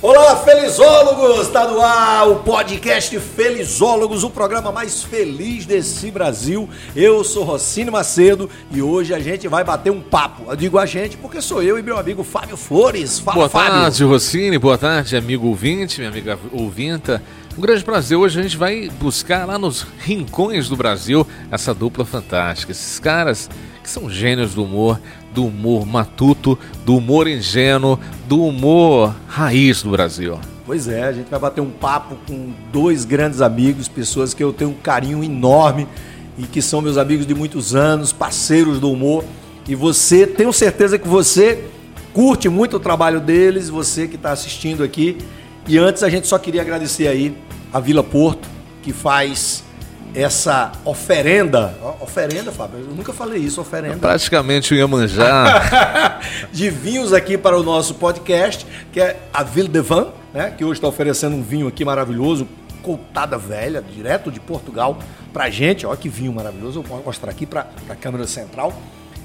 Olá, felizólogos! Está no ar o podcast Felizólogos, o programa mais feliz desse Brasil. Eu sou Rocine Macedo e hoje a gente vai bater um papo. Eu digo a gente porque sou eu e meu amigo Fábio Flores. Fala, Boa Fábio. tarde, Rocine. Boa tarde, amigo ouvinte, minha amiga ouvinta. Um grande prazer. Hoje a gente vai buscar lá nos rincões do Brasil essa dupla fantástica. Esses caras que são gênios do humor, do humor matuto, do humor ingênuo, do humor raiz do Brasil. Pois é, a gente vai bater um papo com dois grandes amigos, pessoas que eu tenho um carinho enorme e que são meus amigos de muitos anos, parceiros do humor. E você, tenho certeza que você curte muito o trabalho deles, você que está assistindo aqui. E antes a gente só queria agradecer aí a Vila Porto, que faz essa oferenda. Oferenda, Fábio? Eu nunca falei isso, oferenda. Praticamente o Iemanjá. de vinhos aqui para o nosso podcast, que é a Ville de Van, né? Que hoje está oferecendo um vinho aqui maravilhoso, coltada velha, direto de Portugal, pra gente. Olha que vinho maravilhoso. Eu vou mostrar aqui para a câmera central.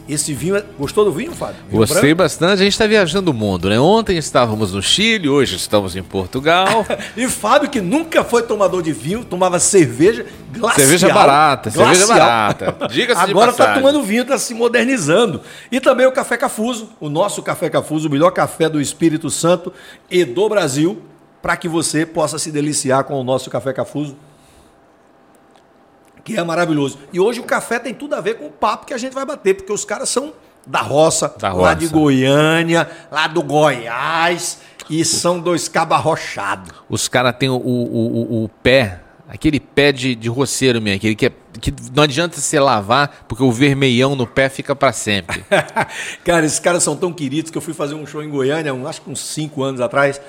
Esse vinho, é... gostou do vinho, Fábio? Vinho Gostei branco? bastante. A gente está viajando o mundo, né? Ontem estávamos no Chile, hoje estamos em Portugal. E Fábio, que nunca foi tomador de vinho, tomava cerveja glacial. Cerveja barata, cerveja glacial. barata. Diga-se de Agora está tomando vinho, está se modernizando. E também o Café Cafuso, o nosso Café Cafuso, o melhor café do Espírito Santo e do Brasil, para que você possa se deliciar com o nosso Café Cafuso, que é maravilhoso. E hoje o café tem tudo a ver com o papo que a gente vai bater, porque os caras são da roça, Da lá roça. de Goiânia, lá do Goiás, e são dois cabos arrochados. Os caras têm o, o, o, o pé, aquele pé de, de roceiro mesmo, aquele que, é, que não adianta você lavar, porque o vermelhão no pé fica pra sempre. cara, esses caras são tão queridos que eu fui fazer um show em Goiânia, um- acho que uns 5 anos atrás,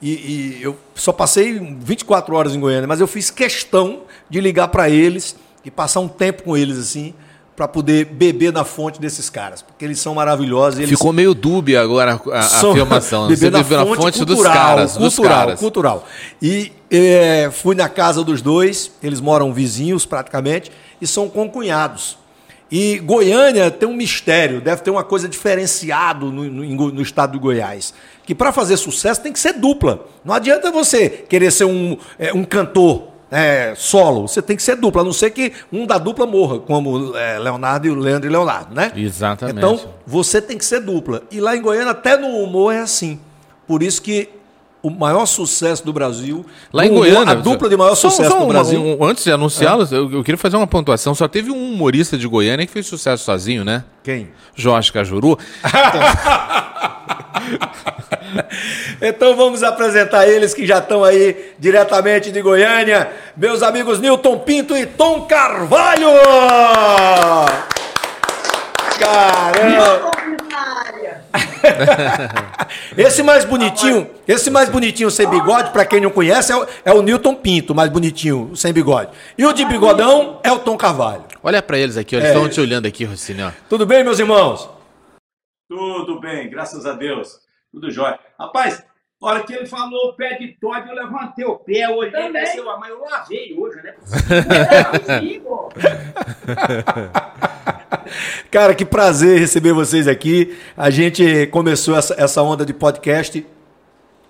e, e eu só passei 24 horas em Goiânia, mas eu fiz questão de ligar para eles e passar um tempo com eles assim, para poder beber na fonte desses caras, porque eles são maravilhosos. Eles Ficou meio dúbia agora a, são- afirmação. Você beber na bebeu na fonte, fonte dos cultural, caras. dos cultural, caras. cultural. E é, fui na casa dos dois, eles moram vizinhos praticamente, e são concunhados. E Goiânia tem um mistério, deve ter uma coisa diferenciada no, no- no estado de Goiás. Que para fazer sucesso tem que ser dupla. Não adianta você querer ser um, é, um cantor é, solo, você tem que ser dupla, a não ser que um da dupla morra, como é, Leonardo e o Leandro e Leonardo, né? Exatamente. Então, você tem que ser dupla. E lá em Goiânia, até no humor é assim. Por isso que o maior sucesso do Brasil. Lá em Goiânia. A dupla de maior Só- sucesso só do Brasil. um- antes de anunciá-los, eu, eu queria fazer uma pontuação. Só teve um humorista de Goiânia que fez sucesso sozinho, né? Quem? Jorge Cajuru. Então vamos apresentar eles que já estão aí diretamente de Goiânia. Meus amigos Newton Pinto e Tom Carvalho! Caramba! Esse mais bonitinho, esse mais bonitinho sem bigode, pra quem não conhece, é o, é o Newton Pinto, mais bonitinho, sem bigode. E o de bigodão é o Tom Carvalho. Olha pra eles aqui, ó, eles É. estão te olhando aqui, Rocine, ó. Tudo bem, meus irmãos? Tudo bem, graças a Deus. Tudo jóia. Rapaz, a hora que ele falou pé de Todd, eu levantei o pé, eu olhei e pensei, "Ué, mas eu lavei hoje, né? Cara, que prazer receber vocês aqui. A gente começou essa, essa onda de podcast.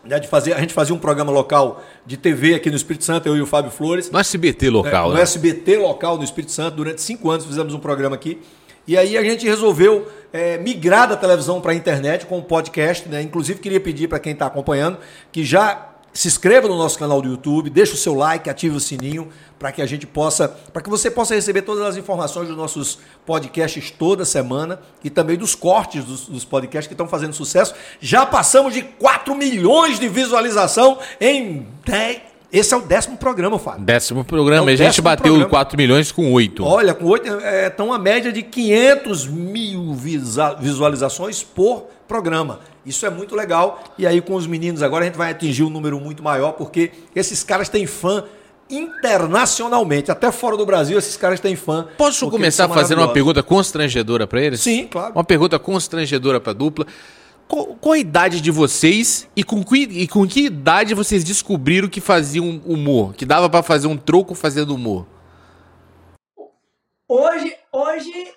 Né, de fazer, a gente fazia um programa local de TV aqui no Espírito Santo, eu e o Fábio Flores. No SBT local, no né? SBT local no Espírito Santo. Durante cinco anos fizemos um programa aqui. E aí a gente resolveu é, migrar da televisão para a internet com o podcast. Né? Inclusive queria pedir para quem está acompanhando que já se inscreva no nosso canal do YouTube, deixe o seu like, ative o sininho para que a gente possa, para que você possa receber todas as informações dos nossos podcasts toda semana e também dos cortes dos, dos podcasts que estão fazendo sucesso. Já passamos de 4 milhões de visualização em 10. Esse é o décimo programa, Fábio. Décimo programa. É a gente bateu programa. 4 milhões com 8. Olha, com oito, é, estão a média de 500 mil visualizações por programa. Isso é muito legal. E aí, com os meninos agora, a gente vai atingir um número muito maior, porque esses caras têm fã internacionalmente. Até fora do Brasil, esses caras têm fã. Posso começar fazendo uma pergunta constrangedora pra eles? Sim, claro. Uma pergunta constrangedora pra dupla. Qual, qual a idade de vocês e com, que, e com que idade vocês descobriram que faziam humor? Que dava pra fazer um troco fazendo humor? Hoje, hoje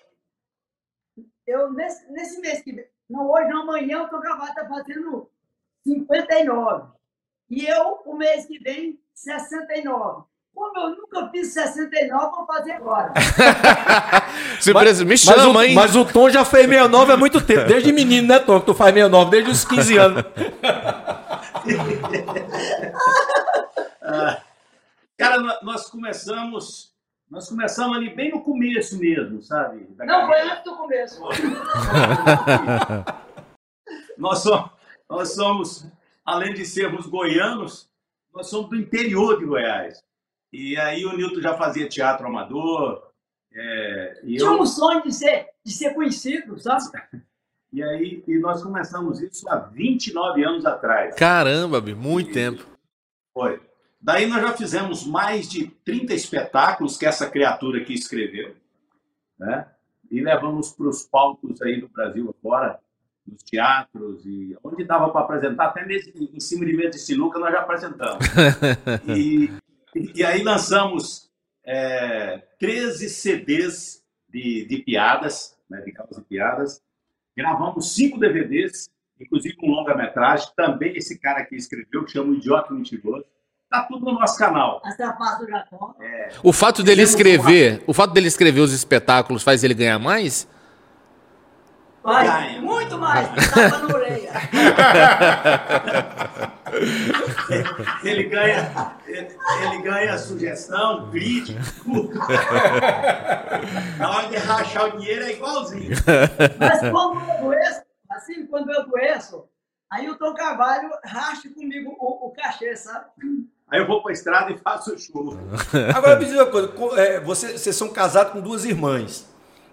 eu nesse, nesse mês que vem, não, hoje, não, amanhã, o Tom Carvalho está fazendo 59. E eu, o mês que vem, 69. Como eu nunca fiz 69, vou fazer agora. Surpresa, me chama, mas o, hein? Mas o Tom já fez 69 há muito tempo. Desde menino, né, Tom? Que tu faz 69, desde os 15 anos. Ah, cara, nó- nós começamos. Nós começamos ali bem no começo mesmo, sabe? da Não, foi carreira. antes do começo. Nós somos, nós somos, além de sermos goianos, nós somos do interior de Goiás. E aí o Nilton já fazia teatro amador. é, e, Tinha eu, um sonho de ser, de ser conhecido, sabe? e aí e nós começamos isso há 29 anos atrás. Caramba, muito tempo. Foi. Daí nós já fizemos mais de 30 espetáculos que essa criatura aqui escreveu, né? E levamos para os palcos aí do Brasil afora, nos teatros e onde dava para apresentar, até mesmo em cima de mesa de sinuca nós já apresentamos. E, e aí lançamos é, 13 CDs de, de piadas, né, de causas de piadas. Gravamos cinco DVDs, inclusive um longa-metragem, também esse cara aqui escreveu, que chama o Idiota Mentiroso. Tá tudo no nosso canal. As trapaças do Japão. O fato dele Fizemos escrever, o fato dele escrever os espetáculos faz ele ganhar mais? Vai, muito mais. Na orelha. Ele ganha, ele, ele ganha sugestão, crítica, tudo. Na hora de rachar o dinheiro é igualzinho. Mas quando eu adoeço, assim, quando eu adoeço, aí o Tom Carvalho racha comigo o, o cachê, sabe? Aí eu vou para a estrada e faço show. Agora me diz uma coisa, co- é, você- vocês são casados com duas irmãs.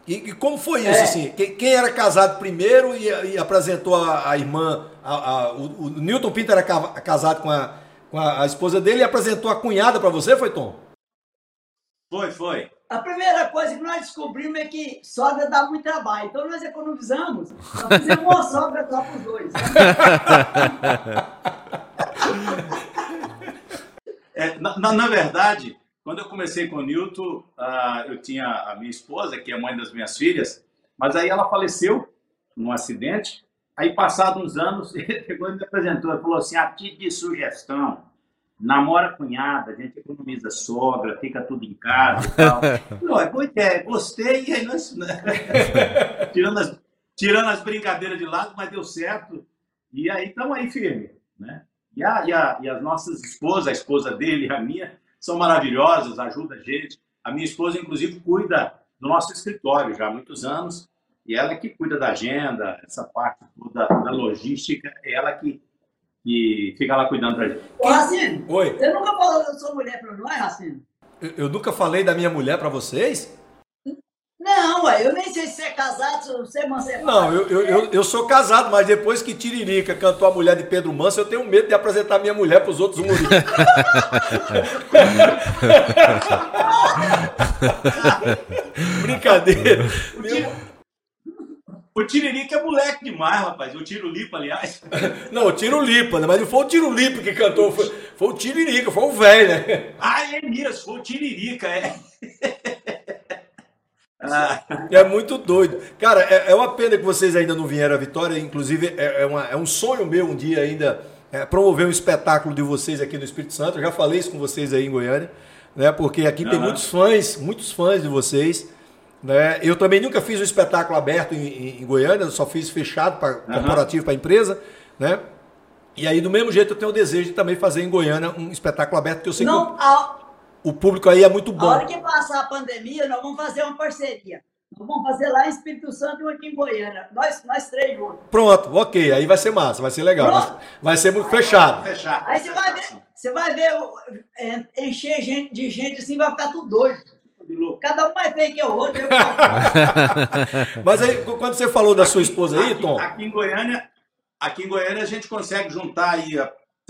E, e como foi isso, É. assim? Quem, quem era casado primeiro e, e apresentou a, a irmã, a- a- o, o Newton Pinto era ca- casado com, a, com a, a esposa dele e apresentou a cunhada para você, foi, Tom? Foi, foi. A primeira coisa que nós descobrimos é que sogra dá muito trabalho. Então nós economizamos. Nós fizemos uma sogra só para os dois. É, na, na- na verdade, quando eu comecei com o Newton, ah, eu tinha a minha esposa, que é mãe das minhas filhas, mas aí ela faleceu num acidente. Aí, passados uns anos, ele pegou e me apresentou. Ele falou assim: a título de sugestão, namora cunhada, a gente economiza sogra, fica tudo em casa e tal. Falei, "Ó, boa ideia, gostei, e aí nós. né, tirando, as, tirando as brincadeiras de lado, mas deu certo. E aí estamos aí firme, né? E, a, e, a, e as nossas esposas, a esposa dele e a minha, são maravilhosas, ajudam a gente. A minha esposa, inclusive, cuida do nosso escritório já há muitos anos. E ela que cuida da agenda, essa parte toda da logística, é ela que, que fica lá cuidando da gente. Ô, Racine, Oi. você nunca falou da sua mulher para nós, Racine? Eu, eu nunca falei da minha mulher para vocês? Não, ué, eu nem sei se você é casado, se você é emancipado. Não, eu, eu, eu, eu sou casado, mas depois que Tiririca cantou a mulher de Pedro Manso, eu tenho medo de apresentar minha mulher para os outros humoristas. Brincadeira. O Tiririca é moleque demais, rapaz. O Tiro Lipa, aliás. Não, o Tiro Lipa, né? mas não foi o Tiro Lipa que cantou, foi, foi o Tiririca, foi o velho, né? Ah, é mesmo, foi o Tiririca, é. Ah, É muito doido. Cara, é, é uma pena que vocês ainda não vieram à Vitória. Inclusive, é, é uma- é um sonho meu um dia ainda é, promover um espetáculo de vocês aqui no Espírito Santo. Eu já falei isso com vocês aí em Goiânia, né? Porque aqui tem Aham. muitos fãs, muitos fãs de vocês. Né? Eu também nunca fiz um espetáculo aberto em, em- em Goiânia, eu só fiz fechado para corporativo para empresa, né? E aí, do mesmo jeito, eu tenho o desejo de também fazer em Goiânia um espetáculo aberto, porque eu sei Não, que a, o, público aí é muito a bom. hora que passar a pandemia, nós vamos fazer uma parceria. Nós vamos fazer lá em Espírito Santo e aqui em Goiânia. Nós, nós três juntos. Pronto, ok, aí vai ser massa, vai ser legal. Vai, vai ser muito fechado. fechar. Aí você vai ver, você vai ver é, encher gente, de gente assim, vai ficar tudo doido. Cada um mais feio que o outro. Eu Mas aí, qu- quando você falou da sua esposa aí, Aqui, Tom, aqui em Goiânia, aqui em Goiânia a gente consegue juntar aí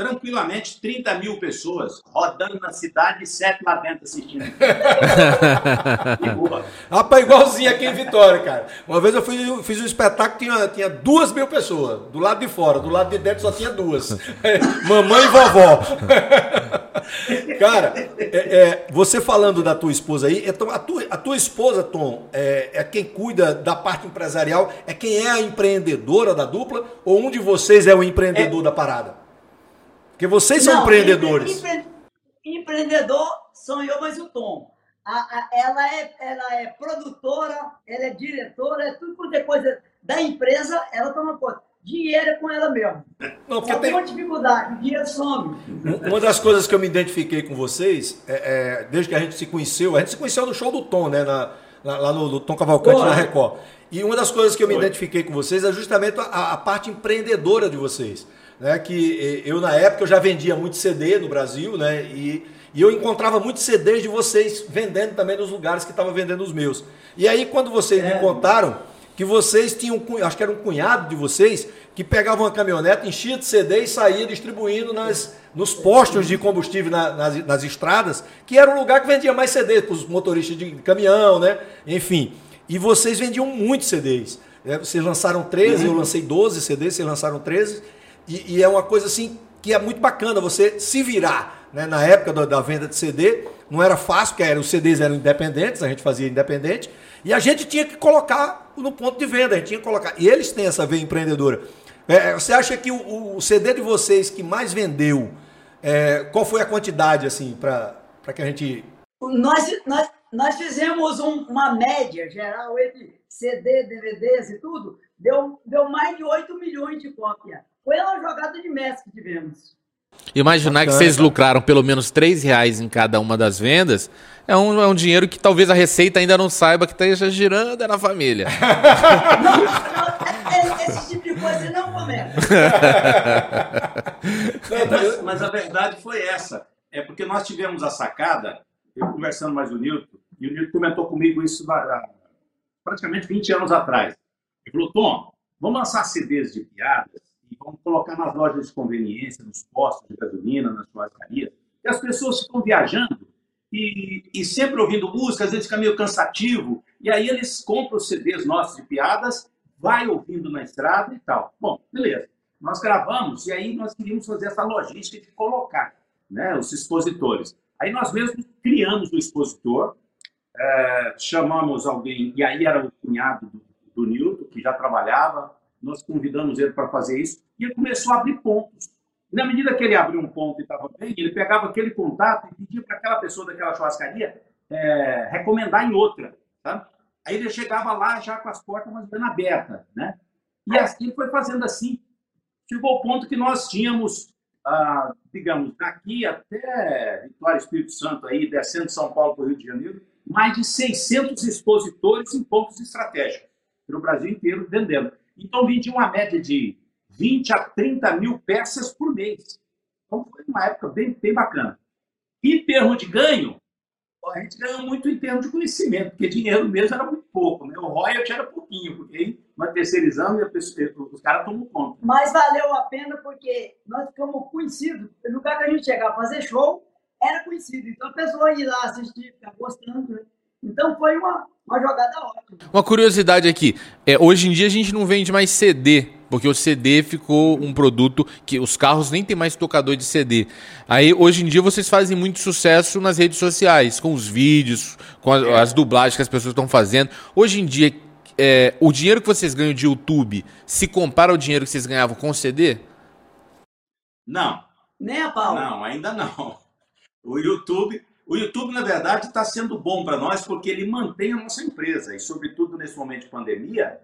tranquilamente 30 mil pessoas rodando na cidade e sete lá dentro assistindo. Rapaz, igualzinho aqui em Vitória, cara. Uma vez eu eu fiz um espetáculo que tinha, tinha duas mil pessoas, do lado de fora, do lado de dentro só tinha duas. Mamãe e vovó. Cara, é, é, você falando da tua esposa aí, então a tua, a tua esposa, Tom, é, é, quem cuida da parte empresarial, é quem é a empreendedora da dupla, ou um de vocês é o empreendedor da parada? Porque vocês são Não, empreendedores. empre- empreendedor sou eu, mas o Tom. A- a- ela, é, ela é produtora, ela é diretora, é tudo quanto é coisa da empresa, ela toma conta. Dinheiro é com ela mesmo. Não, porque Só tem uma dificuldade, o dinheiro some. Uma das coisas que eu me identifiquei com vocês, é, é, desde que a gente se conheceu, a gente se conheceu no show do Tom, né? na- na- lá no, no Tom Cavalcante, Boa. na Record. E uma das coisas que eu me Foi. identifiquei com vocês é justamente a, a parte empreendedora de vocês. Né? Que eh, eu, na época, eu já vendia muito CD no Brasil, né? E, e eu encontrava muitos CDs de vocês vendendo também nos lugares que estavam vendendo os meus. E aí, quando vocês me É. contaram que vocês tinham, um acho que era um cunhado de vocês, que pegava uma caminhonete, enchia de CD e saía distribuindo nas, nos postos de combustível na- nas, nas estradas, que era um lugar que vendia mais CDs para os motoristas de caminhão, né? Enfim. E vocês vendiam muitos CDs. né? Vocês lançaram 13, eu lancei 12 CDs, vocês lançaram 13. E, e é uma coisa assim que é muito bacana você se virar. Né? Na época da, da venda de CD, não era fácil, porque era, os CDs eram independentes, a gente fazia independente, e a gente tinha que colocar no ponto de venda, a gente tinha que colocar. E eles têm essa veia empreendedora. É, você acha que o, o CD de vocês que mais vendeu, é, qual foi a quantidade, assim, para que a gente. Nós, nós, nós fizemos um- uma média geral entre CD, DVDs e tudo, deu, deu mais de 8 milhões de cópias. Foi uma jogada de mestre que tivemos. Imaginar que Bacana, vocês cara. lucraram pelo menos 3 reais em cada uma das vendas é um, é um dinheiro que talvez a Receita ainda não saiba que esteja girando é na família. Não, não, é- é- esse tipo de coisa não começa. Mas, mas a verdade foi essa. É porque nós tivemos a sacada, eu conversando mais com o Nilton, e o Nilton comentou comigo isso praticamente 20 anos atrás. Ele falou, Tom, vamos lançar CDs de piadas vamos colocar nas lojas de conveniência, nos postos de gasolina, nas churrascarias, e as pessoas ficam viajando e, e sempre ouvindo música, às vezes fica meio cansativo, e aí eles compram CDs nossos de piadas, vai ouvindo na estrada e tal. Bom, beleza. Nós gravamos e aí nós queríamos fazer essa logística de colocar né, os expositores. Aí nós mesmos criamos o expositor, eh, chamamos alguém, e aí era o cunhado do, do que já trabalhava, nós convidamos ele para fazer isso, e ele começou a abrir pontos. E na medida que ele abriu um ponto e estava bem, ele pegava aquele contato e pedia para aquela pessoa daquela churrascaria eh, recomendar em outra. Sabe? Aí ele chegava lá já com as portas mais menos abertas. Né? E assim foi fazendo assim. Chegou ao ponto que nós tínhamos, ah, digamos, daqui até Vitória Espírito Santo, aí, descendo de São Paulo para o Rio de Janeiro, mais de 600 expositores em pontos estratégicos, pelo Brasil inteiro, vendendo. Então, vendia uma média de 20 a 30 mil peças por mês. Então, foi uma época bem, bem bacana. Em termos de ganho, a gente ganhou muito em termos de conhecimento, porque dinheiro mesmo era muito pouco, né? O royalty era pouquinho, porque nós terceirizamos e pessoa- os caras tomam conta. Mas valeu a pena porque nós ficamos conhecidos. No lugar que a gente chegava a fazer show, era conhecido. Então a pessoa ia lá assistir, ficar gostando. Né? Então foi uma, uma jogada ótima. Uma curiosidade aqui, é, hoje em dia a gente não vende mais CD, porque o CD ficou um produto que os carros nem tem mais tocador de CD. Aí hoje em dia vocês fazem muito sucesso nas redes sociais, com os vídeos, com a- as dublagens que as pessoas estão fazendo. Hoje em dia, é, o dinheiro que vocês ganham de YouTube se compara ao dinheiro que vocês ganhavam com CD? Não, Nem a pau. não, ainda não. O YouTube, o YouTube na verdade está sendo bom para nós porque ele mantém a nossa empresa e sobretudo nesse momento de pandemia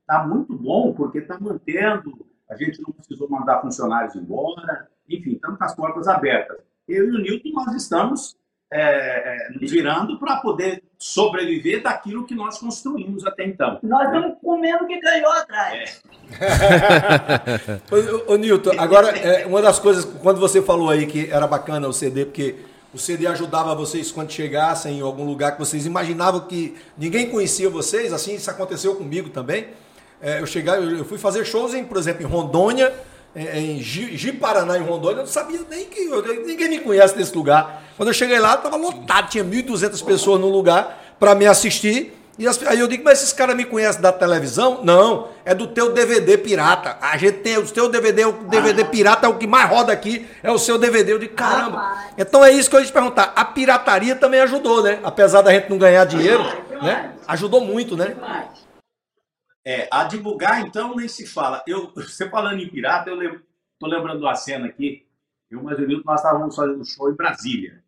está muito bom porque está mantendo. A gente não precisou mandar funcionários embora, enfim, estamos com as portas abertas. Eu e o Nilton nós estamos é, é, nos virando para poder sobreviver daquilo que nós construímos até então. Nós estamos comendo o que ganhou atrás. Ô, ô, ô, Nilton, agora, é, uma das coisas, quando você falou aí que era bacana o CD, porque o CD ajudava vocês quando chegassem em algum lugar que vocês imaginavam que ninguém conhecia vocês, assim, isso aconteceu comigo também. É, eu, chegar, eu fui fazer shows, em, por exemplo, em Rondônia, é, em Ji, Ji Paraná, em Rondônia, eu não sabia nem que. ninguém me conhece nesse lugar. Quando eu cheguei lá, estava lotado, tinha 1.200 pessoas no lugar para me assistir. E as- aí eu digo, mas esses caras me conhecem da televisão? Não, é do teu DVD pirata. A gente tem o teu DVD, o DVD pirata é o que mais roda aqui, é o seu DVD. Eu digo, caramba. Rapaz. Então é isso que eu ia te perguntar. A pirataria também ajudou, né? Apesar da gente não ganhar dinheiro, né? Ajudou muito, né? É, a divulgar, então, nem se fala. Eu, você falando em pirata, eu lembro, tô lembrando uma cena aqui. Eu e o Nilton, nós estávamos fazendo um show em Brasília.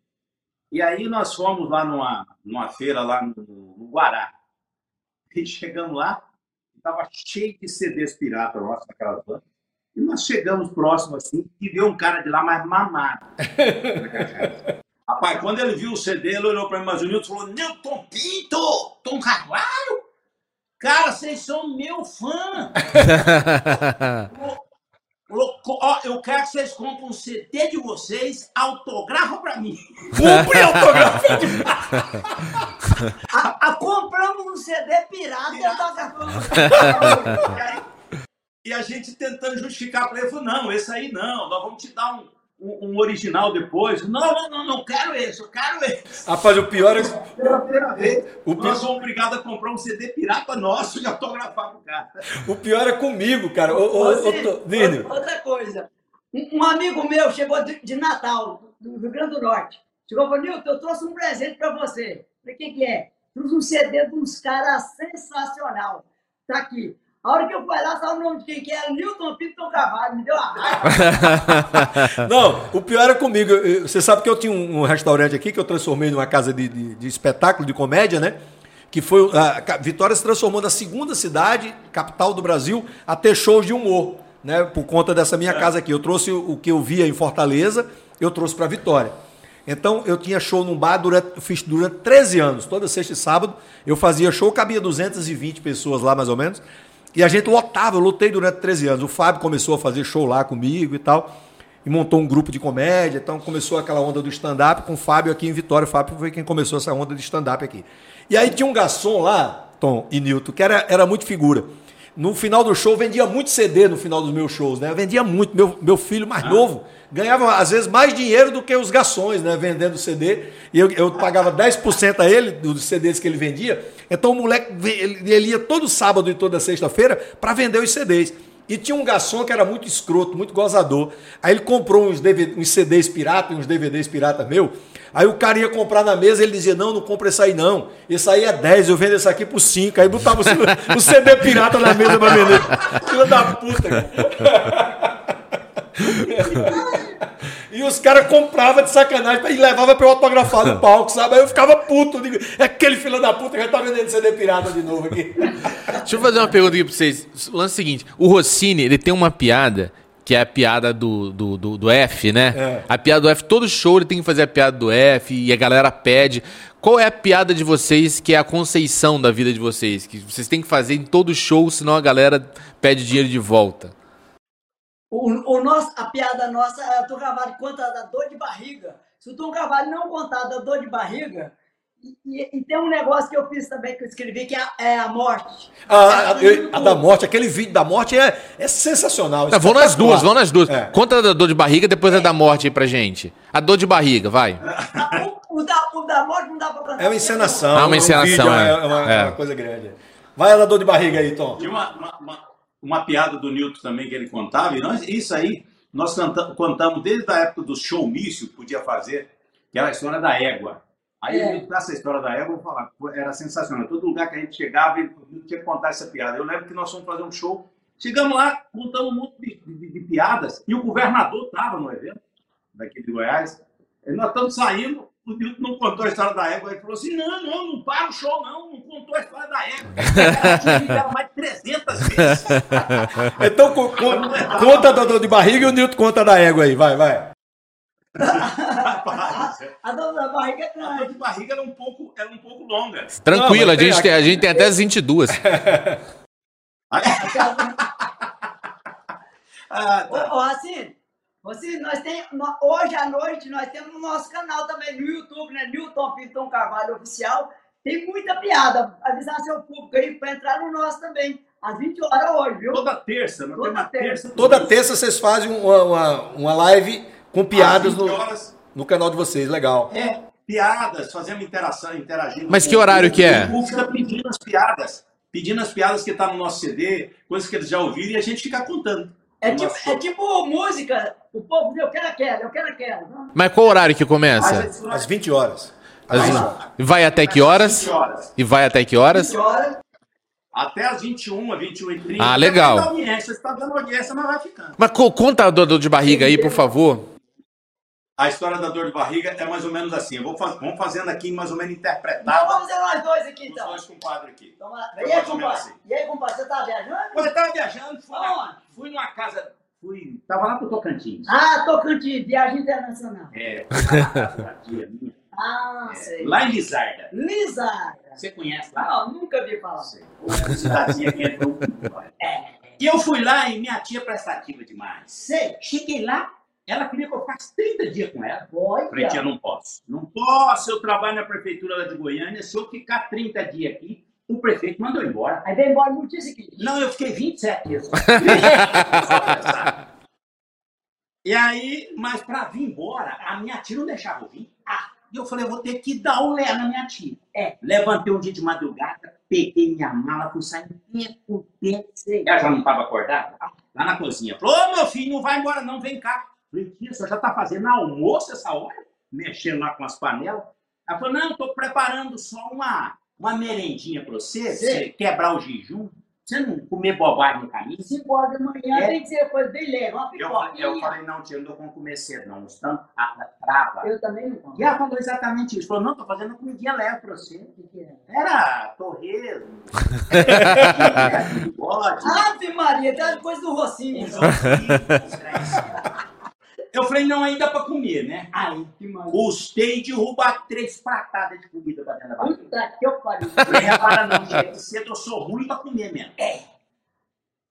E aí nós fomos lá numa, numa feira lá no, no Guará. E chegamos lá, estava cheio de CDs pirata nossos naquelas bandas. E nós chegamos próximo assim e veio um cara de lá mais mamado. Rapaz, quando ele viu o CD, ele olhou para mim, mas o Nilton falou: Nilton Pinto, Tom Carvalho? Cara, vocês são meu fã. Falou, "Co- Ó, eu quero que vocês comprem um CD de vocês, autografa para mim. Cumpre autógrafo. A, a- compramos um CD pirata e a gente tentando justificar para ele, falou, não, esse aí não, nós vamos te dar um, um- um original depois. Não, não, não, não quero esse, eu quero esse. Rapaz, o pior é Pela primeira vez, O nós somos obrigados a comprar um CD pirata nosso e autografar pro cara. O pior é comigo, cara. Ô, ô, Você- Vini, outra coisa. Um, um amigo meu chegou de, de Natal, do Rio Grande do Norte. Chegou e falou, Nilton, eu trouxe um presente para você. Falei, o que, que é? Trouxe um CD de uns caras sensacional. Tá aqui. A hora que eu fui lá, sabe o nome de quem que era? Newton Pinto Carvalho. Me deu a raiva. Não, o pior é comigo. Você sabe que eu tinha um, restaurante aqui que eu transformei numa casa de, de- de espetáculo, de comédia, né? Que foi. A Ca- Vitória se transformou na segunda cidade, capital do Brasil, a ter shows de humor, né? Por conta dessa minha casa aqui. Eu trouxe o, que eu via em Fortaleza, eu trouxe para Vitória. Então, eu tinha show num bar durante, fiz durante 13 anos, toda sexta e sábado. Eu fazia show, cabia 220 pessoas lá, mais ou menos. E a gente lotava, eu lutei durante 13 anos. O Fábio começou a fazer show lá comigo e tal. E montou um grupo de comédia. Então começou aquela onda do stand-up com o Fábio aqui em Vitória. O Fábio foi quem começou essa onda de stand-up aqui. E aí tinha um garçom lá, Tom e Nilton, que era, era muito figura. No final do show, vendia muito CD no final dos meus shows, né? Eu vendia muito. Meu, meu filho mais novo ganhava, às vezes, mais dinheiro do que os garçons, né? Vendendo CD. E eu, eu pagava 10% a ele dos CDs que ele vendia. Então o moleque, ele, ele ia todo sábado e toda sexta-feira para vender os CDs. E tinha um garçom que era muito escroto, muito gozador. Aí ele comprou uns, DVD, uns CDs pirata, uns DVDs pirata meu. Aí o cara ia comprar na mesa, ele dizia: Não, não compra esse aí não. Esse aí é 10, eu vendo esse aqui por 5. Aí botava o, CD pirata na mesa pra vender. Filho da puta. E os caras compravam de sacanagem e levavam pra eu autografar no palco, sabe? Aí eu ficava puto. Digo, é aquele filho da puta que já tá vendendo CD pirata de novo aqui. Deixa eu fazer uma pergunta aqui pra vocês. O lance é o seguinte: o Rossini, ele tem uma piada, que é a piada do, do, do, do F, né? É. A piada do F, todo show ele tem que fazer a piada do F e a galera pede. Qual é a piada de vocês que é a conceição da vida de vocês? Que vocês têm que fazer em todo show, senão a galera pede dinheiro de volta. O, o nosso, a piada nossa, é o Tom Carvalho conta da dor de barriga. Se o Tom Carvalho não contar da dor de barriga, e, e- e tem um negócio que eu fiz também, que eu escrevi, que é a, é a morte. A, a- É, eu- a da morte, aquele vídeo da morte é, é sensacional. Não, vão nas duas, vão nas duas. É. Conta da dor de barriga, depois a da morte aí pra gente. A dor de barriga, vai. Ah, O, o da, o da morte não dá pra cantar. É uma encenação. Ah, uma um encenação, vídeo, é. é, uma, É. uma coisa grande. Vai a da dor de barriga aí, Tom. Tinha uma, uma, uma, uma piada do Newton também que ele contava, e nós, isso aí nós canta- contamos desde a época do showmício podia fazer, que era a história da égua. Aí É. essa história da égua, eu vou falar, era sensacional. Todo lugar que a gente chegava, ele tinha que contar essa piada. Eu lembro que nós fomos fazer um show, chegamos lá, contamos um monte de, de- de piadas, e o governador estava no evento, daqui de Goiás, e nós estamos saindo, o Newton não contou a história da égua, ele falou assim, não, não, não para o show não, não contou a história da égua. Ele ligava mais de 300 vezes. Então co- co- conta da dor de barriga e o Nilton conta da égua aí. Vai, vai. Rapaz, A dor da barriga é a dor de barriga era um pouco, era um pouco longa. Tranquilo, Não, a, gente tem, a gente tem até as 22. Ah, Ô, tá. ô, assim, assim, nós tem, hoje à noite nós temos no nosso canal também no YouTube, né? Newton Pinton Carvalho Oficial. Tem muita piada. Avisar seu público aí para entrar no nosso também. Às 20 horas hoje, viu? Toda terça, não Toda tem uma terça. terça. Toda terça vocês fazem uma, uma, uma live com piadas Às 20 no, no canal de vocês. Legal. É. piadas, fazemos interação, interagindo. Mas que horário público, que é? O povo fica pedindo as piadas, pedindo as piadas que tá no nosso CD, coisas que eles já ouviram e a gente fica contando. É tipo, é tipo música. O povo diz, eu quero aquela, eu quero aquela. Não, Mas qual horário que começa? Às 20 horas. Às Às vinte- 20 horas. Vai até que horas? 20 horas. E vai até que horas? Senhora, Até as 21, 21 e 30. Ah, legal. Depende da audiência. Se tá dando audiência, mas vai ficando. Mas co- conta a dor de barriga aí, por favor. A história da dor de barriga é mais ou menos assim. Faz... Vamos fazendo aqui mais ou menos então interpretado. vamos ser nós dois aqui, então. dois compadres aqui. Então, e aí, compadre? assim. E aí, compadre, você tá viajando? Quando eu tava viajando, fui, na... Fui numa casa. Fui... Tava lá pro Tocantins. Ah, Tocantins, viagem internacional. É, minha. Ah, É, sei. lá em Lizarda. Lisa. Você conhece lá? Não, nunca vi falar. Uma cidadezinha que entrou. E eu fui lá e minha tia prestativa demais. Sei. Cheguei lá, ela queria que eu ficasse 30 dias com ela. Olha. Falei, tia, não posso. Não posso, eu trabalho na prefeitura lá de Goiânia. Se eu ficar 30 dias aqui, o prefeito mandou embora. Aí vem embora notícia aqui. Não, eu fiquei 27 dias. e aí, mas pra vir embora, a minha tia não deixava eu vir. Ah, e eu falei, eu vou ter que dar o lé na minha tia. É. Levantei um dia de madrugada, peguei minha mala, fui sair tempo, tempo. Ela já não estava acordada? Lá na cozinha. Falou, ô meu filho, não vai embora não, vem cá. Falei, tia, você já tá fazendo almoço essa hora? Mexendo lá com as panelas. Ela falou, não, tô preparando só uma, uma merendinha pra você, você quebrar o jejum. Você não comer bobagem no caminho. 5 horas da manhã É. tem que ser coisa bem leve, uma Eu, falei- eu falei, não, tia, eu não vou comer cedo, não. Os tanto a- trava. Eu também não como. E ela falou exatamente isso. Falou, não, tô fazendo comidinha leve pra você. O que que é? Era torresmo. bode. Ave Maria, tem coisa do Rocinho. Eu falei, não, ainda pra comer, né? Ai, que maravilha. Custei derrubar três pratadas de comida pra dentro da barriga. Puta que eu pariu. Falei, repara não, gente, cedo eu sou ruim pra comer mesmo. É.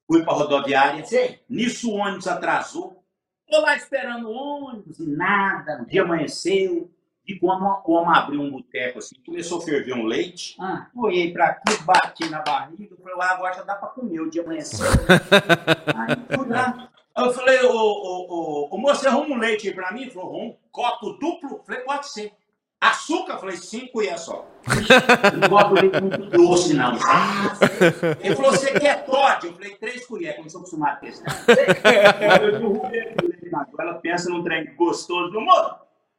Fui pra rodoviária, Sei. nisso o ônibus atrasou. Tô lá esperando o ônibus e nada, o dia amanheceu. E quando o homem abriu um boteco assim, começou a ferver um leite. Ah, Olhei pra aqui, bati na barriga, falei, ah, agora já dá pra comer, o dia amanheceu. Aí fui lá. Eu falei, ô, ô, ô, ô moço, arruma um leite aí pra mim? Ele falou, um copo duplo? Eu falei, pode ser. Açúcar? Eu falei, cinco colheres só. Não gosto leite muito doce, não. Ele falou, você quer Todd? Eu falei, três colheres, como sou acostumado com esse. Goela, pensa num trem gostoso no mundo.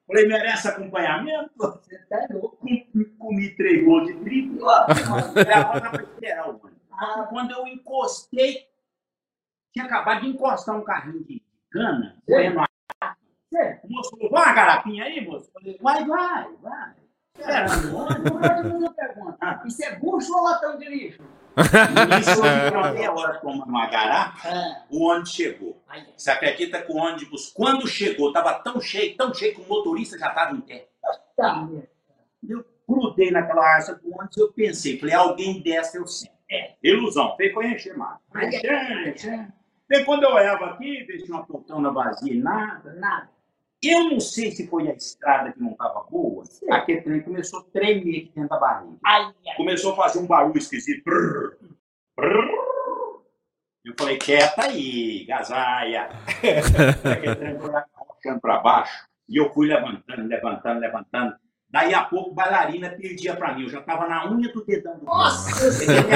Falei, merece acompanhamento? você tá louco. Comi, três gols de trigo. Esperar o ônibus. Ah, quando eu encostei, tinha acabado de encostar um carrinho de cana, correndo. Sei. O moço falou, vai uma garapinha aí, moço? Eu Falei, vai, vai, vai. Uma pergunta. Isso é bucho ou latão de lixo? Isso uma meia hora tomando uma garapa, É. o ônibus chegou. Ai, Você acredita que o ônibus, quando chegou, estava tão cheio, tão cheio que o motorista já estava em pé. tá. Eu grudei naquela arça do ônibus eu pensei, falei, alguém desce, eu sento. É, ilusão, foi encher mais. Ai, Enchendo, enchendo. Daí quando eu olhava aqui, deixei uma poltrona vazia e nada. Nada. Eu não sei se foi a estrada que não estava boa, Sim. aquele trem começou a tremer aqui dentro da barriga. Ai, ai. Começou a fazer um barulho esquisito. Brrr, brrr. Eu falei, quieta aí, gazaia. aquele trem foi arrochando para baixo. E eu fui levantando, levantando, levantando. Daí a pouco, bailarina perdia para mim. Eu já estava na unha do dedão do Nossa, eu segurando.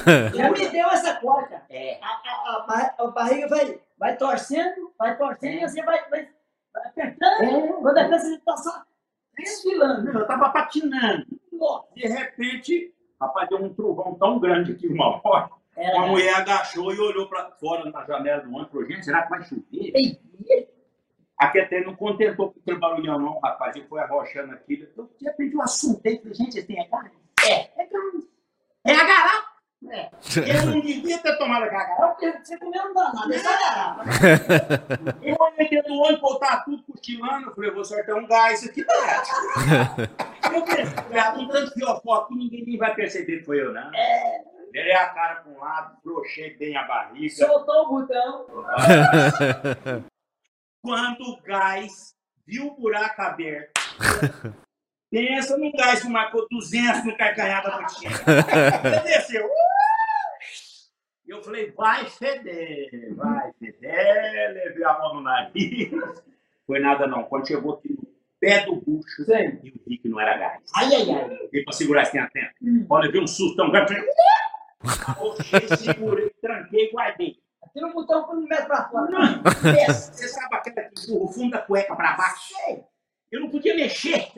já me deu essa corda. É. A, a, a, a barriga vai, vai torcendo, vai torcendo e você vai, vai, vai apertando. É. Quando a criança está só desfilando. Eu estava patinando. De repente, rapaz, deu um trovão tão grande aqui uma hora. era- Uma mulher agachou e olhou para fora na janela do ônibus e falou: gente, será que vai chover? Ei, Aqui até não contentou com aquele barulhão, não, rapaz. Ele foi arrochando aquilo. Eu tinha pedido um assunto aí. Falei, gente, vocês têm a garra? É, é garra. É a garrafa. É. Eu não devia ter tomado garrafa. Porque Você comeu não dá nada, é garrafa. Eu olhei dentro do ônibus, voltar tudo cochilando. Eu falei, vou sortear um gás aqui dentro. eu pensei, com tanto fiofó aqui, ninguém nem vai perceber que foi eu, não. É, Virei a cara para um lado, brochei bem a barriga. soltou o botão. Quando o gás viu o buraco aberto, pensa num gás que marcou 200 no carcanhar da botinha. Desceu. E eu falei, vai feder, vai feder. Levei a mão no nariz. Foi nada não. Quando chegou aqui pé do bucho Sei. e eu vi que não era gás. Ai, ai, ai. E pra segurar assim a tenta. Hum. Olha, eu vi um susto tão grande. falei, Oxe, segurei, tranquei e guardei. Tira o botão com um metro pra fora. Não, você sabe aquela que empurra o fundo da cueca pra baixo? Sei. Eu não podia mexer.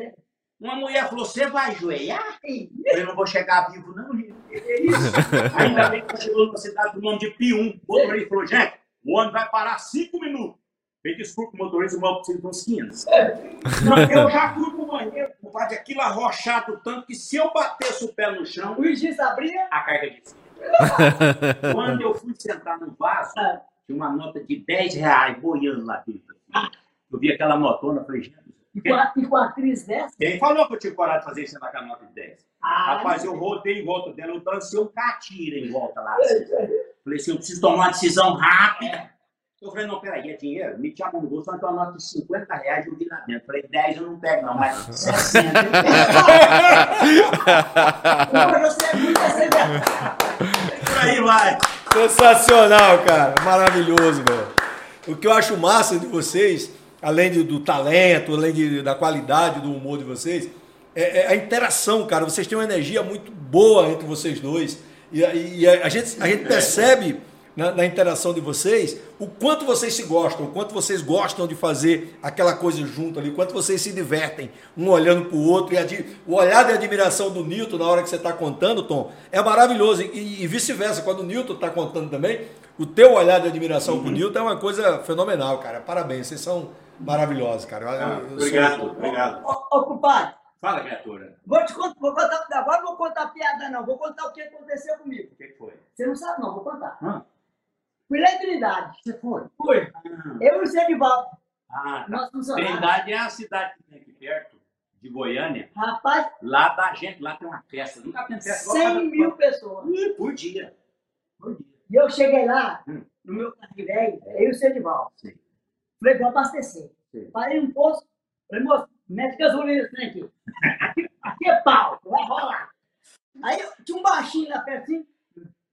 Uma mulher falou, você vai ajoelhar? Eu não vou chegar vivo, não, gente. É isso. Ainda bem que chegou numa cidade do nome de Pium. O motorista falou, gente, o ônibus vai parar cinco minutos. Ele desculpa o motorista, o meu precisa de uns 15. Não, eu já fui pro banheiro, compadre, aquilo arrochado tanto que se eu batesse o pé no chão, O giz abria. a carga de Quando eu fui sentar no vaso, Ah, tinha uma nota de 10 reais boiando lá dentro. Eu vi aquela notona, falei, gente, E com, a, e com a atriz dessa? quem falou que eu tinha coragem de fazer isso sentar com a nota de 10? Ah, Rapaz, eu rodei em volta dela, eu dancei um catira em volta lá. assim. Falei assim, eu preciso tomar uma decisão rápida. Eu falei, não, peraí, é dinheiro? Me tinha no bolso, então uma nota de 50 reais eu vi lá dentro. Falei, 10 eu não pego não, mas 60 eu pego. Você é muito acelerado. Aí vai. Sensacional, cara. Maravilhoso, velho. O que eu acho massa de vocês, além de- do talento, além de- da qualidade do humor de vocês, é, é a interação, cara. Vocês têm uma energia muito boa entre vocês dois. E, a- e a gente, a gente percebe na, na interação de vocês o quanto vocês se gostam, o quanto vocês gostam de fazer aquela coisa junto ali, o quanto vocês se divertem, um olhando para o outro. E o olhar de admiração do Newton na hora que você está contando, Tom, é maravilhoso. E, e vice-versa, quando o Newton está contando também, o teu olhar de admiração pro Newton é uma coisa fenomenal, cara. Parabéns, vocês são maravilhosos, cara. Eu- eu- eu sou- Obrigado, obrigado. Ô, ô, compadre, Fala, criatura. vou te contar, vou contar, agora não vou contar piada não, vou contar o que aconteceu comigo. O que que foi? Você não sabe não, vou contar. Hã? Fui lá em Trindade. Você foi? Fui. Ah, Eu e o Sedivaldo, ah, tá. nosso funcionário. Trindade é a cidade que tem aqui perto, de Goiânia. Rapaz, Lá da gente, lá tem uma festa. Nunca tem festa. igual 100 cada- mil pessoas. Ih, Por dia. Por dia. E eu cheguei lá, Hum. no meu carro velho, eu e o Sedivaldo. Sim. Falei, vou abastecer. Sim. Parei no posto, falei, moço, mete gasolina nesse trem aqui. aqui. Aqui é pau, vai rolar. Aí tinha um baixinho lá assim,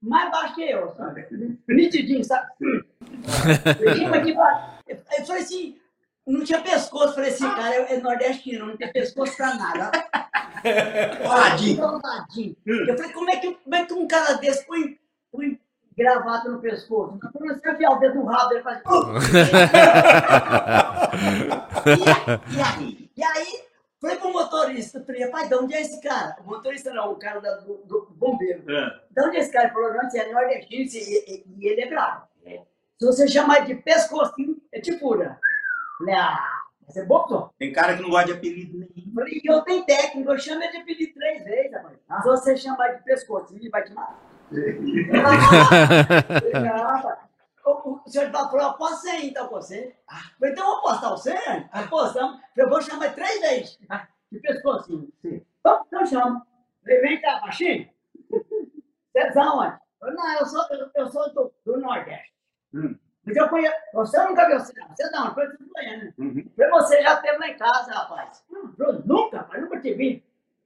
mais baixo que eu, sabe? Nitidinho, sabe? Eu falei assim, não tinha pescoço. Falei assim, cara, é, nordestino, não tem pescoço pra nada. Coladinho. Eu falei, como é que, como é que um cara desse põe, põe gravata no pescoço? Eu falei, você enfiar o dedo no rabo, ele faz... e aí? E aí, falei pro motorista, falei, rapaz, de onde é esse cara? O motorista não, o cara da- do, do bombeiro. Ah, De onde é esse cara? Ele falou, não, você é nordestino e, e- e ele é bravo. Se você chamar de pescocinho, é te fura. Falei, ah, mas é bom, Tom. Tem cara que não gosta de apelido nenhum. Falei, eu tenho técnico, eu chamo ele de apelido três vezes, rapaz. Se você chamar de pescocinho, ele vai te matar. Não, rapaz. O, o senhor falou, eu posso então com você. Ah, falei, então vamos apostar você? Apostamos. Falei, eu vou chamar três vezes ah, de pescocinho. Sim. Então, então chama. Vem cá, baixinho. Você é da onde? Falei, não, eu sou, eu, eu sou do, do Nordeste. Hum. Mas eu conheço. Você nunca viu você, não. Você é da onde? Falei, de Goiânia. Uhum. Falei, você já esteve lá em casa, rapaz. Hum, falei, nunca, rapaz, nunca te vi.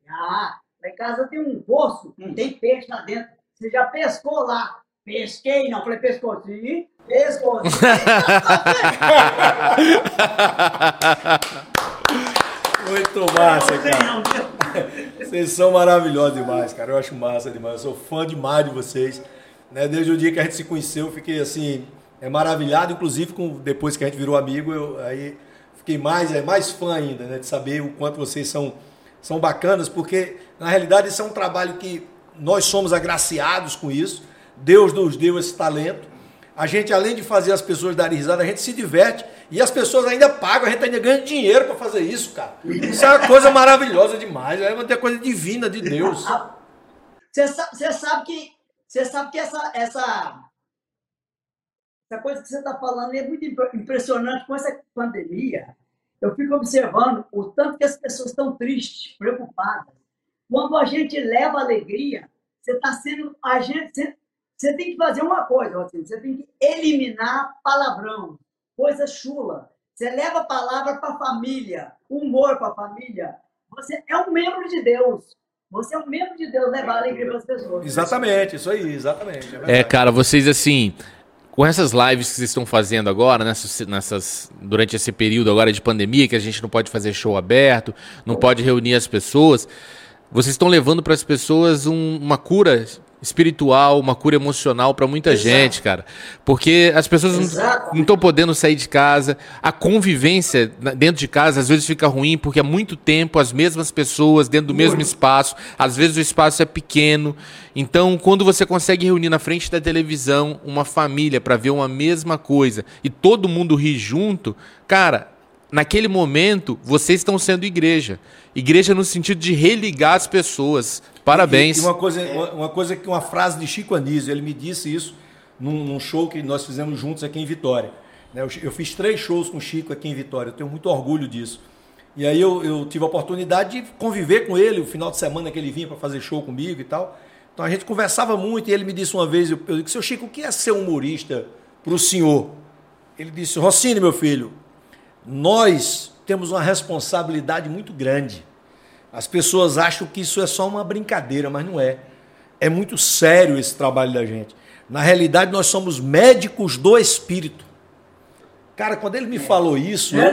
Ah, lá em casa tem um poço, Hum. tem peixe lá dentro. Você já pescou lá? Pesquei, não. Falei, pescou sim. Pescou sim. Muito massa, cara. Vocês são maravilhosos demais, cara. Eu acho massa demais. Eu sou fã demais de vocês. Né? Desde o dia que a gente se conheceu, eu fiquei assim, é maravilhado. Inclusive, com, depois que a gente virou amigo, eu aí fiquei mais, é, mais fã ainda, né? De saber o quanto vocês são, são bacanas, porque na realidade isso é um trabalho que nós somos agraciados com isso. Deus nos deu esse talento. A gente, além de fazer as pessoas darem risada, a gente se diverte e as pessoas ainda pagam, a gente ainda ganha dinheiro para fazer isso, cara. Isso é uma coisa maravilhosa demais, é uma coisa divina de Deus. Você sabe, sabe que, você sabe que essa, essa, essa coisa que você está falando é muito impre- impressionante com essa pandemia. Eu fico observando o tanto que as pessoas estão tristes, preocupadas. Quando a gente leva alegria, você está sendo a gente, você, tem que fazer uma coisa, você tem que eliminar palavrão, coisa chula. Você leva a palavra para a família, humor para a família. Você é um membro de Deus. Você é um membro de Deus levar alegria para as pessoas. Exatamente, isso aí, exatamente. É, É, cara, vocês assim. com essas lives que vocês estão fazendo agora, nessas, nessas, durante esse período agora de pandemia, que a gente não pode fazer show aberto, não pode reunir as pessoas, vocês estão levando para as pessoas um, uma cura espiritual, uma cura emocional para muita Exato. gente, cara. Porque as pessoas não estão podendo sair de casa. A convivência dentro de casa às vezes fica ruim porque é muito tempo as mesmas pessoas dentro do mesmo espaço. Às vezes o espaço é pequeno. Então, quando você consegue reunir na frente da televisão uma família para ver uma mesma coisa e todo mundo rir junto, cara, naquele momento vocês estão sendo igreja. Igreja no sentido de religar as pessoas. Parabéns. E, e uma coisa, uma coisa que uma frase de Chico Anísio, ele me disse isso num, num show que nós fizemos juntos aqui em Vitória. Né, eu, fiz três shows com o Chico aqui em Vitória, eu tenho muito orgulho disso. E aí eu, eu tive a oportunidade de conviver com ele o final de semana que ele vinha para fazer show comigo e tal. Então a gente conversava muito e ele me disse uma vez, eu, eu disse, seu Chico, o que é ser humorista para o senhor? Ele disse, Rossini, meu filho, nós temos uma responsabilidade muito grande. As pessoas acham que isso é só uma brincadeira, mas não é. É muito sério esse trabalho da gente. Na realidade, nós somos médicos do espírito. Cara, quando ele me falou isso, eu,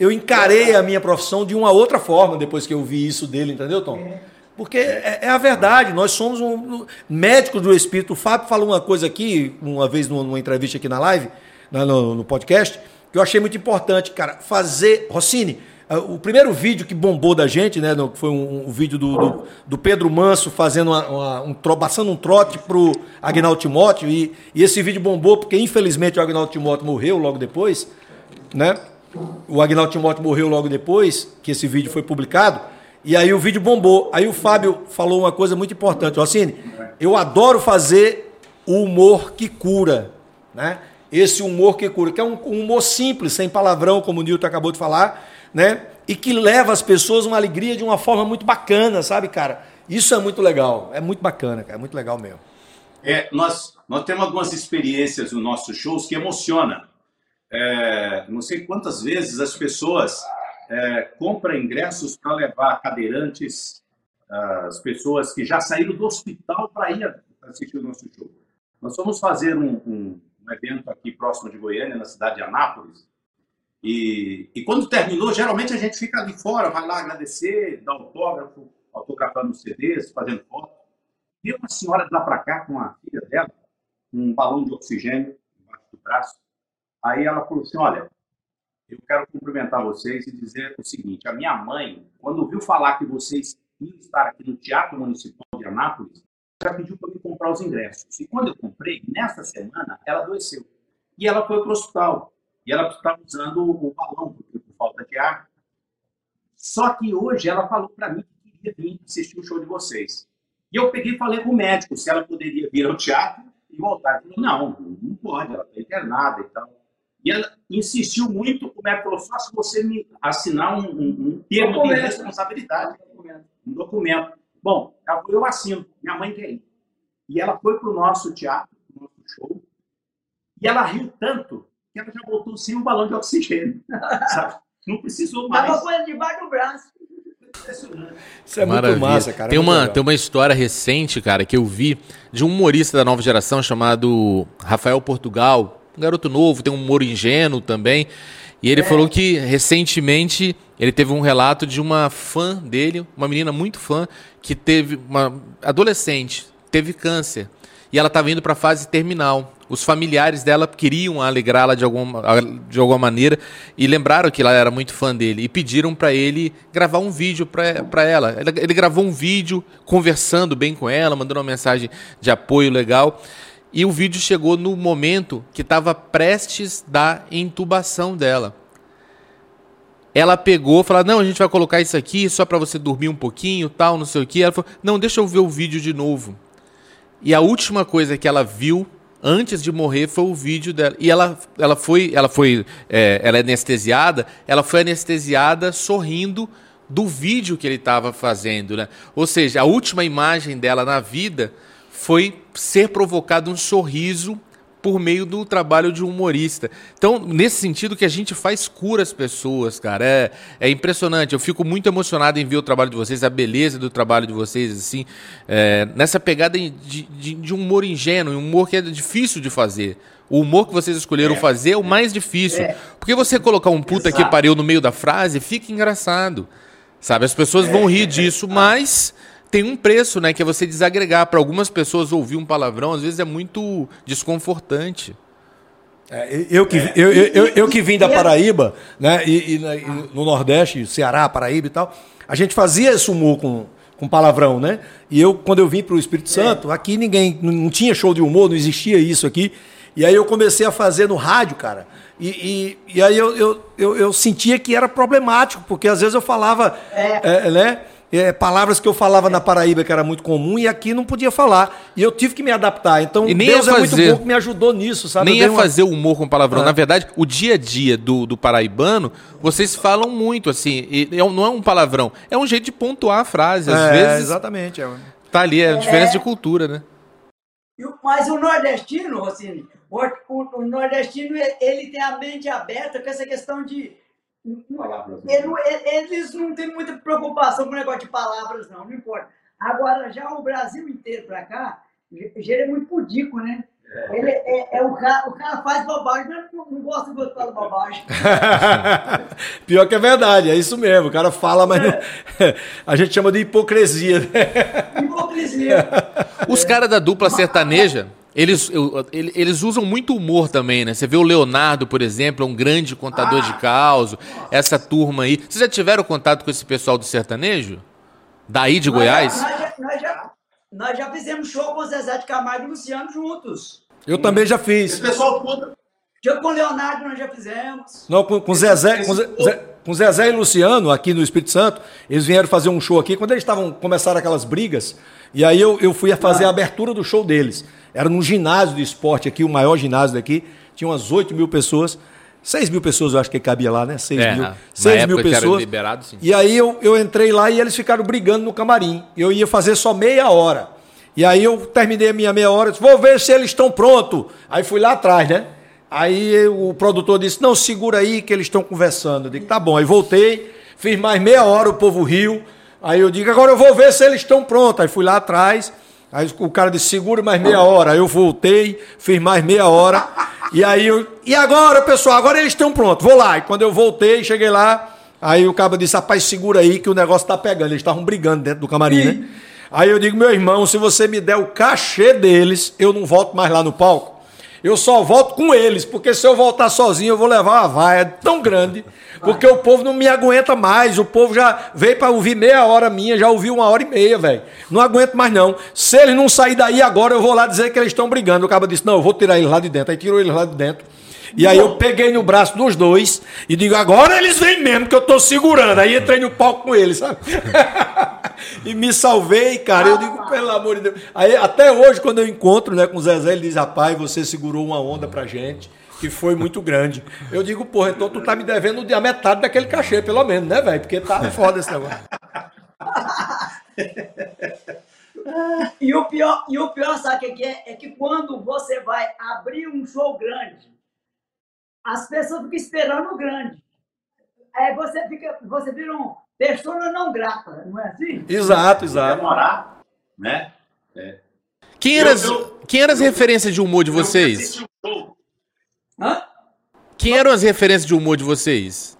eu, encarei a minha profissão de uma outra forma depois que eu vi isso dele, entendeu, Tom? É. Porque é, é a verdade, nós somos um, um, médicos do espírito. O Fábio falou uma coisa aqui, uma vez numa entrevista aqui na live, no, no podcast, que eu achei muito importante, cara. Fazer. Rossini, ah, o primeiro vídeo que bombou da gente, né? Foi um, um vídeo do, do, do, Pedro Manso fazendo uma, uma, um, passando um trote pro Agnaldo Timóteo. E, e esse vídeo bombou porque, infelizmente, o Agnaldo Timóteo morreu logo depois, né? O Agnaldo Timóteo morreu logo depois que esse vídeo foi publicado. E aí o vídeo bombou. Aí o Fábio falou uma coisa muito importante. Rossini, eu adoro fazer o humor que cura, né? Esse humor que cura, que é um, humor simples, sem palavrão, como o Nilton acabou de falar, né? E que leva as pessoas uma alegria de uma forma muito bacana, sabe, cara? Isso é muito legal, é muito bacana, cara, é muito legal mesmo. É, nós, nós temos algumas experiências nos nossos shows que emocionam. É, não sei quantas vezes as pessoas é, compram ingressos para levar cadeirantes, as pessoas que já saíram do hospital para ir assistir o nosso show. Nós vamos fazer um, um um evento aqui próximo de Goiânia, na cidade de Anápolis. E, e quando terminou, geralmente a gente fica ali fora, vai lá agradecer, dar autógrafo, autografando CDs, fazendo foto. E uma senhora de lá para cá com a filha dela, um balão de oxigênio embaixo do braço. Aí ela falou assim: Olha, eu quero cumprimentar vocês e dizer o seguinte: a minha mãe, quando ouviu falar que vocês iam estar aqui no Teatro Municipal de Anápolis, já pediu para me comprar os ingressos. E quando eu comprei, nessa semana, ela adoeceu. E ela foi para o hospital. E ela estava usando o balão, porque por falta de ar. Só que hoje ela falou para mim que queria vir assistir o show de vocês. E eu peguei e falei com o médico se ela poderia vir ao teatro e voltar. Ele falou, não, não pode, ela está internada e tal. E ela insistiu muito, o médico falou, só se você me assinar um, um, um termo de responsabilidade, um documento. Bom, ela falou, eu assino, minha mãe quer ir. E ela foi para o nosso teatro, o nosso show, e ela riu tanto que ela já voltou sem um balão de oxigênio. Sabe? Não precisou mais. Tava com debaixo do braço. Isso é Maravilha. muito massa, cara. Tem uma, tem uma história recente, cara, que eu vi de um humorista da nova geração chamado Rafael Portugal. Um garoto novo, tem um humor ingênuo também. E ele é. falou que recentemente ele teve um relato de uma fã dele, uma menina muito fã, que teve uma adolescente, teve câncer. E ela estava indo para a fase terminal. Os familiares dela queriam alegrá-la de alguma, de alguma maneira e lembraram que ela era muito fã dele e pediram para ele gravar um vídeo para ela. Ele gravou um vídeo conversando bem com ela, mandando uma mensagem de apoio legal. E o vídeo chegou no momento que estava prestes da intubação dela. Ela pegou, falou: "Não, a gente vai colocar isso aqui só para você dormir um pouquinho, tal, não sei o que". Ela falou: "Não, deixa eu ver o vídeo de novo". E a última coisa que ela viu antes de morrer foi o vídeo dela. E ela, ela foi, ela foi, é, ela é anestesiada. Ela foi anestesiada sorrindo do vídeo que ele estava fazendo, né? Ou seja, a última imagem dela na vida foi ser provocado um sorriso por meio do trabalho de um humorista. Então, nesse sentido que a gente faz cura as pessoas, cara, é, é impressionante. Eu fico muito emocionado em ver o trabalho de vocês, a beleza do trabalho de vocês, assim, é, nessa pegada de, de, de, um humor ingênuo, um humor que é difícil de fazer. O humor que vocês escolheram fazer é o mais difícil. É. Porque você colocar um puta que Exato. pariu no meio da frase, fica engraçado. Sabe? As pessoas vão rir disso, mas tem um preço, né? Que é você desagregar. Para algumas pessoas ouvir um palavrão, às vezes é muito desconfortante. É, eu, que, eu, eu, eu, eu que vim da Paraíba, né? E, e e no Nordeste, Ceará, Paraíba e tal, a gente fazia esse humor com, com palavrão, né? E eu, quando eu vim para o Espírito Santo, aqui ninguém, não, não tinha show de humor, não existia isso aqui. E aí eu comecei a fazer no rádio, cara. E, e, e aí eu, eu, eu, eu sentia que era problemático, porque às vezes eu falava, é, né? É, palavras que eu falava na Paraíba que era muito comum e aqui não podia falar. E eu tive que me adaptar. Então E nem Deus é é muito fazer- bom que me ajudou nisso, sabe? Nem é uma- fazer humor com palavrão. Ah. Na verdade, o dia a dia do, do paraibano, vocês falam muito, assim. e é não é um palavrão, é um jeito de pontuar a frase. Às É, vezes exatamente. é. tá ali, é a diferença de cultura, né? Mas o nordestino, Rocine, o, o- o nordestino, ele, ele tem a mente aberta com essa questão de. Palavras. não- ele- eles não têm muita preocupação com o negócio de palavras, não, não importa. Agora, já o Brasil inteiro pra cá, já é muito pudico, né? Ele é, é o, cara, o cara faz bobagem, mas não, não gosta de gostar de bobagem. Pior que é verdade, é isso mesmo. O cara fala, mas não- a gente chama de hipocrisia. Né? Hipocrisia. Os caras da dupla sertaneja, eles, eles usam muito humor também, né? Você vê o Leonardo, por exemplo, é um grande contador de caos. Essa turma aí. Vocês já tiveram contato com esse pessoal do sertanejo? Daí de Goiás? Nós já, nós, já, nós já fizemos show com o Zezé de Camargo e Luciano juntos. Eu também já Esse fiz. pessoal todo. Já com o Leonardo nós já fizemos. Não, com, com Zezé, com, Zé- Zé- com Zezé e Luciano, aqui no Espírito Santo, eles vieram fazer um show aqui. Quando eles estavam começaram aquelas brigas, e aí eu, eu fui a fazer a abertura do show deles. Era num ginásio de esporte aqui, o maior ginásio daqui. Tinha umas 8 mil pessoas. 6 mil pessoas eu acho que cabia lá, né? 6 É, mil. na 6 mil pessoas. liberado. E aí eu, eu entrei lá e eles ficaram brigando no camarim. Eu ia fazer só meia hora. E aí eu terminei a minha meia hora, disse, vou ver se eles estão prontos. Aí fui lá atrás, né? Aí o produtor disse, não, segura aí que eles estão conversando. Eu digo, tá bom. Aí voltei, fiz mais meia hora, o povo riu. Aí eu digo, agora eu vou ver se eles estão prontos. Aí fui lá atrás, aí o cara disse, segura mais meia hora. Aí eu voltei, fiz mais meia hora. E aí eu, e agora, pessoal, agora eles estão prontos, vou lá. E quando eu voltei, cheguei lá, aí o cabo disse, rapaz, segura aí que o negócio tá pegando. Eles estavam brigando dentro do camarim, né? Aí eu digo, meu irmão, se você me der o cachê deles, eu não volto mais lá no palco. Eu só volto com eles, porque se eu voltar sozinho, eu vou levar uma vaia tão grande, porque o povo não me aguenta mais. O povo já veio para ouvir meia hora minha, já ouviu uma hora e meia, velho. Não aguento mais, não. Se eles não saírem daí agora, eu vou lá dizer que eles estão brigando. O cara disse: Não, eu vou tirar eles lá de dentro. Aí tirou eles lá de dentro. E aí eu peguei no braço dos dois e digo, agora eles vêm mesmo, que eu tô segurando. Aí entrei no palco com eles, sabe? e me salvei, cara. Eu digo, pelo amor de Deus. Aí até hoje, quando eu encontro né, com o Zezé, ele diz, rapaz, você segurou uma onda pra gente. Que foi muito grande. Eu digo, porra, então tu tá me devendo a metade daquele cachê, pelo menos, né, velho? Porque tá foda esse negócio. E o pior, e o pior sabe o que é? É que quando você vai abrir um show grande, as pessoas ficam esperando o grande. Aí você fica, você vira um persona não grata, não é assim? Exato, exato. Demorar, né? Quem Eu- eram as, eu- quem eram as referências de humor de vocês? um. Hã? Quem eram as referências de humor de vocês?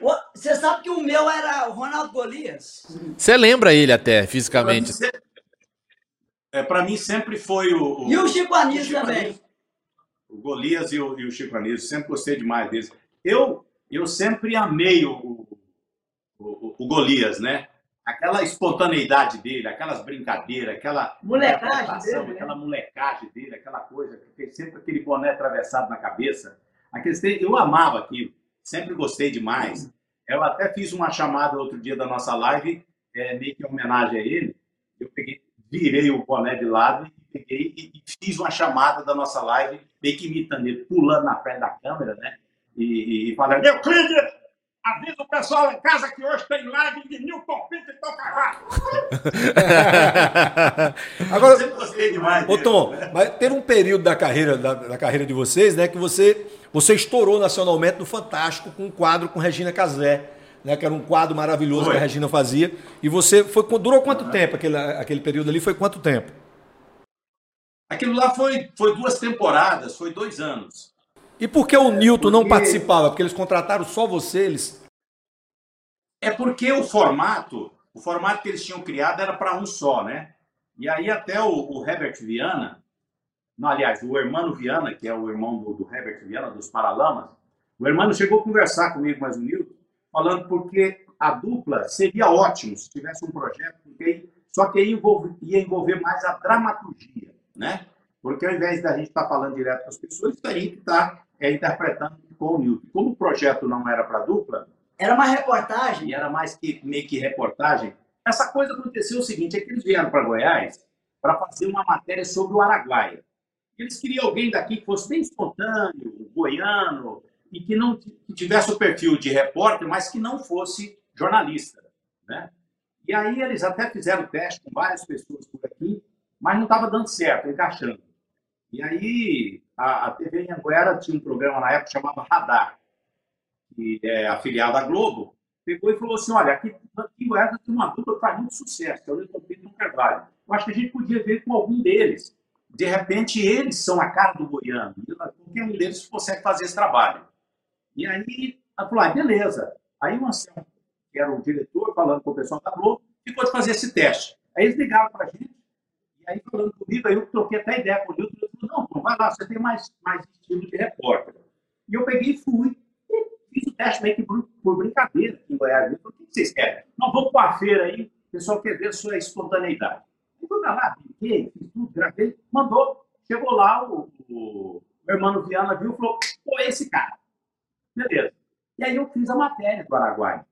O- Você sabe que o meu era o Ronaldo Golias? Você lembra ele até, Pra mim, fisicamente? é, pra mim sempre foi o. E o Chico Anísio Chico também. O Golias e o, e o Chico Anísio, sempre gostei demais deles. Eu, eu sempre amei o, o, o, Golias, né? Aquela espontaneidade dele, aquelas brincadeiras, aquela Molecagem dele, né? aquela molecagem dele, aquela coisa sempre aquele boné atravessado na cabeça. Aqueles, eu amava aquilo, sempre gostei demais. Eu até fiz uma chamada outro dia da nossa live, é, meio que em homenagem a ele. Eu peguei, virei o boné de lado e peguei e, e fiz uma chamada da nossa live, meio que imitando ele, pulando na frente da câmera, né? E, e, falando, Euclides, avisa o pessoal em casa que hoje tem live de Newton Pinto e Tom Carvalho. Agora, sempre gostei demais. Ô. Tom, mas teve um período da carreira, da, da carreira de vocês, né, que você, você estourou nacionalmente no Fantástico com um quadro com Regina Casé, né, que era um quadro maravilhoso Foi. que a Regina fazia. E você foi durou quanto tempo aquele, aquele período ali? Foi quanto tempo? Aquilo lá foi, foi duas temporadas, foi dois anos. E por que o Newton não participava? Porque eles contrataram só você, eles. É porque o formato, o formato que eles tinham criado era para um só, né? E aí até o, o Herbert Viana, não, aliás, o Hermano Viana, que é o irmão do, do Herbert Viana, dos Paralamas, o Hermano chegou a conversar comigo mais um Newton, falando porque a dupla seria ótimo se tivesse um projeto, porque, só que ia envolver, ia envolver mais a dramaturgia, né? Porque ao invés da gente estar tá falando direto com as pessoas, teria que estar tá, é, interpretando com o Newton. Como o projeto não era para dupla, era uma reportagem. E era mais que meio que reportagem. Essa coisa aconteceu o seguinte: é que eles vieram para Goiás para fazer uma matéria sobre o Araguaia. Eles queriam alguém daqui que fosse bem espontâneo, goiano, e que não que tivesse o perfil de repórter, mas que não fosse jornalista. Né? E aí eles até fizeram teste com várias pessoas por aqui, mas não estava dando certo, encaixando. E aí a, a TV Anguera tinha um programa na época que chamava Radar que é afiliado à Globo, pegou e falou assim: olha, aqui, em Goiás tem uma dupla que faz muito sucesso, que é o Newton Pinto e o Carvalho. Eu acho que a gente podia ver com algum deles. De repente, eles são a cara do goiano. Qualquer um deles consegue fazer esse trabalho. E aí, ela falou: ah, beleza. Aí o Anselmo, que era o diretor, falando com o pessoal da Globo, ficou de fazer esse teste. Aí eles ligaram para a gente, aí falando comigo, aí eu troquei até ideia com o Nilton, ele falou, não, vai lá, você tem mais, mais estilo de repórter. E eu peguei e fui, Fiz o teste meio que por, brincadeira aqui em Goiás. Eu falei, o que vocês querem? Não, vamos para a feira aí, o pessoal quer ver sua espontaneidade. Eu fui lá, brinquei, fiz tudo, gravei, mandou. Chegou lá, o, o, o irmão Viana viu e falou, pô, esse cara. Beleza. E aí eu fiz a matéria do Araguai.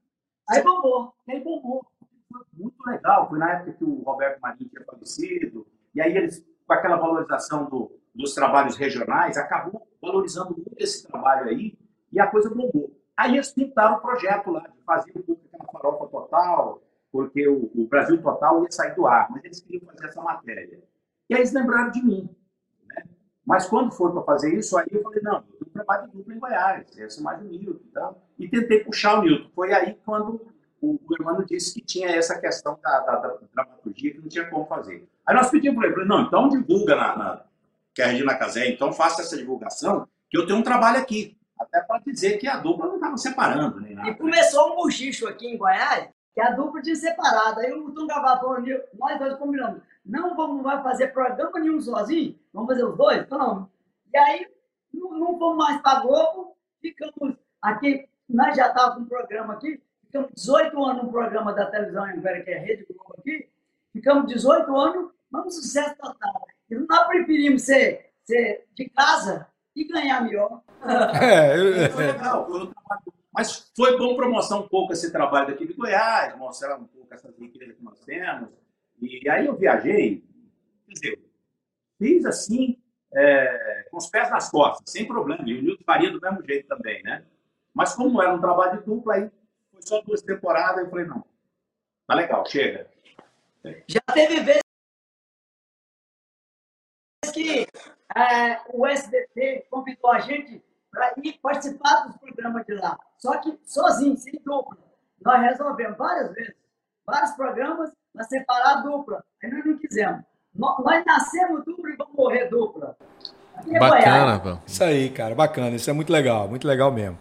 Aí bombou. E aí bombou. Foi muito legal. Foi na época que o Roberto Marinho tinha falecido. E aí eles, com aquela valorização do, dos trabalhos regionais, acabou valorizando muito esse trabalho aí e a coisa bombou. Aí eles pintaram o projeto lá, de fazer um pouco aquela farofa total, porque o, o, Brasil Total ia sair do ar, mas eles queriam fazer essa matéria. E aí eles lembraram de mim. Né? Mas quando foi para fazer isso, aí eu falei, não, eu tenho trabalho de dupla em Goiás, esse é mais o Newton e tal. E tentei puxar o Newton. Foi aí quando o, o irmão disse que tinha essa questão da, da, da, dramaturgia que não tinha como fazer. Aí nós pedimos para ele, não, então divulga na, na, que é a Regina Casé, então faça essa divulgação, que eu tenho um trabalho aqui. Até para dizer que a dupla não estava separando. Nem nada. E começou um bochicho aqui em Goiás, que a dupla tinha separado. Aí o Tom Gavaton, nós dois combinamos. Não vamos mais fazer programa nenhum sozinho, vamos fazer os dois? Vamos. E aí, não, não fomos mais para Globo, ficamos aqui, nós já estávamos com um programa aqui, ficamos 18 anos no programa da televisão Anguera, que é a Rede Globo aqui, ficamos 18 anos, vamos sucesso total. E nós preferimos ser, ser de casa e ganhar melhor. É, é. Foi legal, foi um Mas foi bom para mostrar um pouco esse trabalho daqui de Goiás, mostrar um pouco essas riquezas que nós temos. E aí eu viajei, quer dizer, fiz assim, é, com os pés nas costas, sem problema. E o Nilton faria do mesmo jeito também, né? Mas como era um trabalho de dupla, aí foi só duas temporadas, eu falei, não, tá legal, chega. Já teve vezes que é, o SBT convidou a gente para ir participar dos programas de lá. Só que sozinho, sem dupla. Nós resolvemos várias vezes, vários programas, para separar a dupla. Aí nós não quisemos. Nós nascemos dupla e vamos morrer dupla. É bacana, pô. Isso aí, cara, bacana. Isso é muito legal, muito legal mesmo.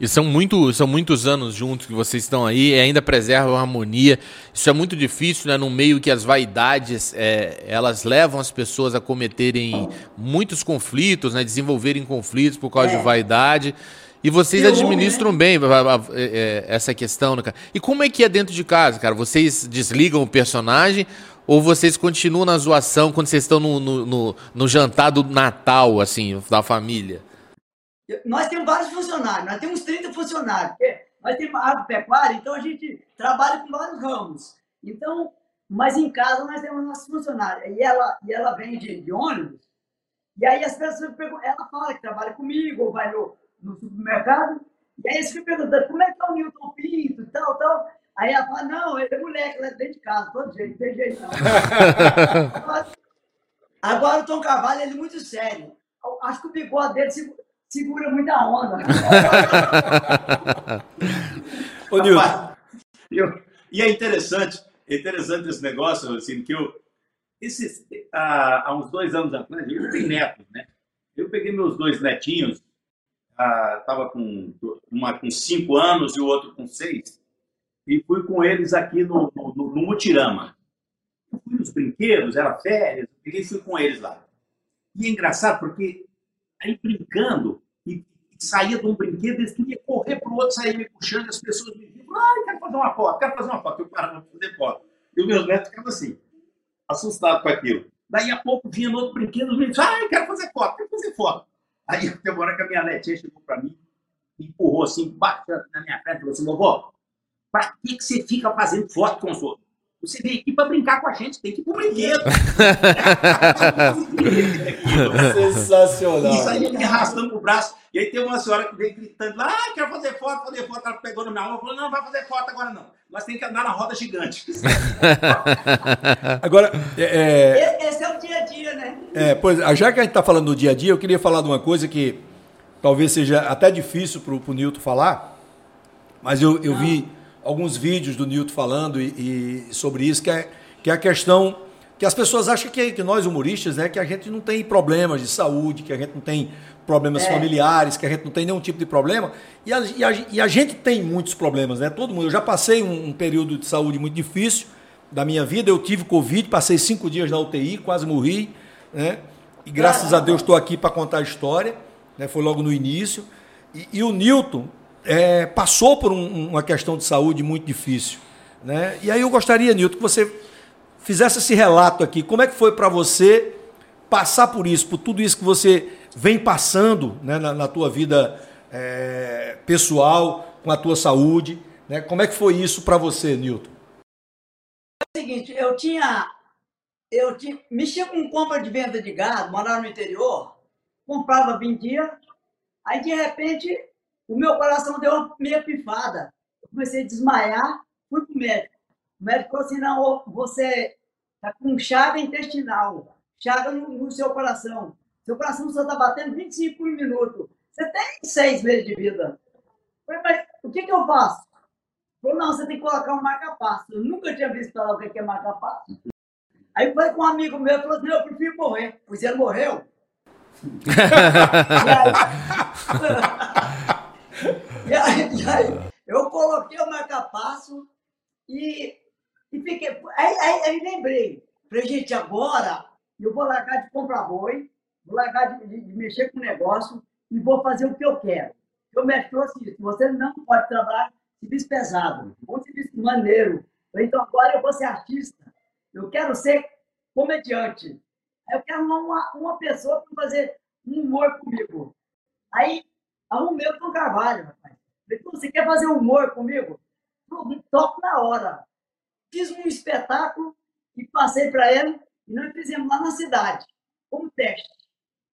E são, muito, são muitos anos juntos que vocês estão aí e ainda preservam a harmonia. Isso é muito difícil, né? Num meio que as vaidades é, elas levam as pessoas a cometerem muitos conflitos, né? Desenvolverem conflitos por causa é. de vaidade. E vocês administram né? bem é, essa questão, né, cara? E como é que é dentro de casa, cara? Vocês desligam o personagem ou vocês continuam na zoação quando vocês estão no, no, no, no jantar do Natal, assim, da família? Nós temos vários funcionários, nós temos 30 funcionários, porque nós temos agropecuária, então a gente trabalha com vários ramos. Então, mas em casa nós temos nossos funcionários. E ela, e ela vem de, de ônibus, e aí as pessoas perguntam, ela fala que trabalha comigo, ou vai no, no supermercado, e aí eles ficam perguntando, como é que tá o Newton Pinto, e tal, tal. Aí ela fala, não, ele é moleque, ele é dentro de casa, todo jeito, tem jeito não. Agora o Tom Carvalho, ele é muito sério. Acho que o bigode dele segura muita onda. Ô, Nilton. Eu, e é interessante, é interessante esse negócio, assim, que eu, esses, há, há uns dois anos atrás, eu tenho netos, né? Eu peguei meus dois netinhos, estava com uma com cinco anos e o outro com seis, e fui com eles aqui no, no, no Mutirama. Eu fui nos brinquedos, era férias, eu peguei e fui com eles lá. E é engraçado porque aí brincando, saía de um brinquedo, eles queriam correr para o outro, sair me puxando, as pessoas me diziam, ai, quero fazer uma foto, quero fazer uma foto. Eu parava para fazer foto. E os meus netos ficavam assim, assustados com aquilo. Daí a pouco vinha no outro brinquedo, os meninos, ai, quero fazer foto, quero fazer foto. Aí tem uma hora que a minha netinha chegou para mim, me empurrou assim, bateu na minha frente e falou assim, vovó, para que, que você fica fazendo foto com os outros? Você veio aqui para brincar com a gente, tem que ir pro brinquedo. Sensacional. Isso aí me arrastando pro braço. E aí tem uma senhora que veio gritando lá, ah, quero fazer foto, fazer foto. Ela pegou na minha mão e falou, não, não vai fazer foto agora não. Nós temos que andar na roda gigante. Agora, é, E- Esse é o dia a dia, né? é, pois, já que a gente está falando do dia a dia, eu queria falar de uma coisa que talvez seja até difícil para o Nilton falar, mas eu, eu vi alguns vídeos do Nilton falando e, e sobre isso, que é, que é a questão que as pessoas acham que, que nós humoristas, né, que a gente não tem problemas de saúde, que a gente não tem problemas É. familiares, que a gente não tem nenhum tipo de problema. E a, e a- e a gente tem muitos problemas, né? Todo mundo. Eu já passei um, um período de saúde muito difícil da minha vida. Eu tive Covid, passei cinco dias na UTI, quase morri, né? E graças a Deus estou aqui para contar a história. Né? Foi logo no início. E, e o Newton é, passou por um- uma questão de saúde muito difícil. Né? E aí eu gostaria, Newton, que você fizesse esse relato aqui. Como é que foi para você passar por isso, por tudo isso que você vem passando né, na, na tua vida é, pessoal, com a tua saúde? Né? Como é que foi isso para você, Newton? É o seguinte, eu tinha. Eu tinha, mexia com compra de venda de gado, morava no interior, comprava, vendia, aí de repente o meu coração deu uma meia pifada. Eu comecei a desmaiar, fui pro médico. O médico falou assim: não, você está com chaga intestinal, chaga no, no seu coração. Seu coração só está batendo 25 por minuto. Você tem seis meses de vida. Eu falei, mas o que, que eu faço? Falou, não, você tem que colocar um marca-passo. Eu nunca tinha visto falar o que é marca-passo. Aí falei com um amigo meu, falou assim, não, eu prefiro morrer. Pois ele morreu. e, aí, e aí, eu coloquei o marca-passo e, e fiquei... Aí, aí, aí lembrei. Falei, gente, agora eu vou largar de comprar boi, vou largar de, de- de mexer com o negócio e vou fazer o que eu quero. Eu me falou assim, você não pode trabalhar serviço pesado, um serviço maneiro. Falei, então agora eu vou ser artista. Eu quero ser comediante. Eu quero uma, uma pessoa para fazer um humor comigo. Aí arrumei o Tom Carvalho, rapaz. Falei, "Pô, você quer fazer humor comigo? Toco na hora. Fiz um espetáculo e passei para ele e nós fizemos lá na cidade, como teste.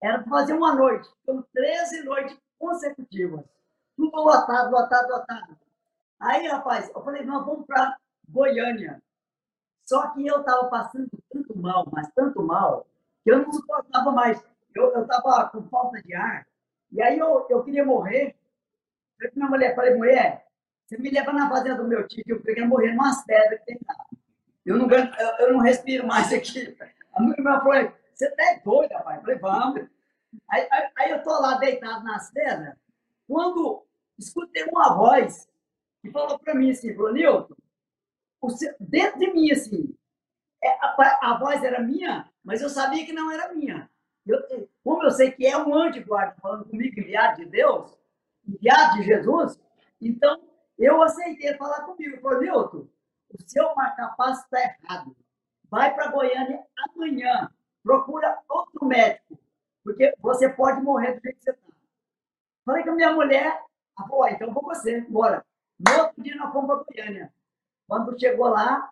Era para fazer uma noite. Foram 13 noites consecutivas. Tudo lotado, lotado, lotado. Aí, rapaz, eu falei, nós vamos para Goiânia. Só que eu estava passando tanto mal, mas tanto mal, que eu não suportava mais. Eu estava com falta de ar. E aí eu, eu queria morrer. Falei para minha mulher, falei, mulher, você me leva na fazenda do meu tio, que eu queria morrer numas pedras que tem lá. Eu não, aguento- eu, eu não respiro mais aqui. A minha irmã falou, você tá doido, rapaz? Eu falei, vamos. Aí, aí, aí eu tô lá deitado nas pedras, quando escutei uma voz que falou para mim assim, falou, Nilton, dentro de mim, assim, é, a, a voz era minha, mas eu sabia que não era minha. Eu- como eu sei que é um anjo guarda falando comigo, enviado de Deus, enviado de Jesus, então eu aceitei falar comigo. Falou, Nilton, o seu marca-passo está errado. Vai para Goiânia amanhã, procura outro médico, porque você pode morrer do jeito que você está. Falei com a minha mulher, ela falou, "Ah, então vou com você, bora. No outro dia nós fomos para Goiânia. Quando chegou lá,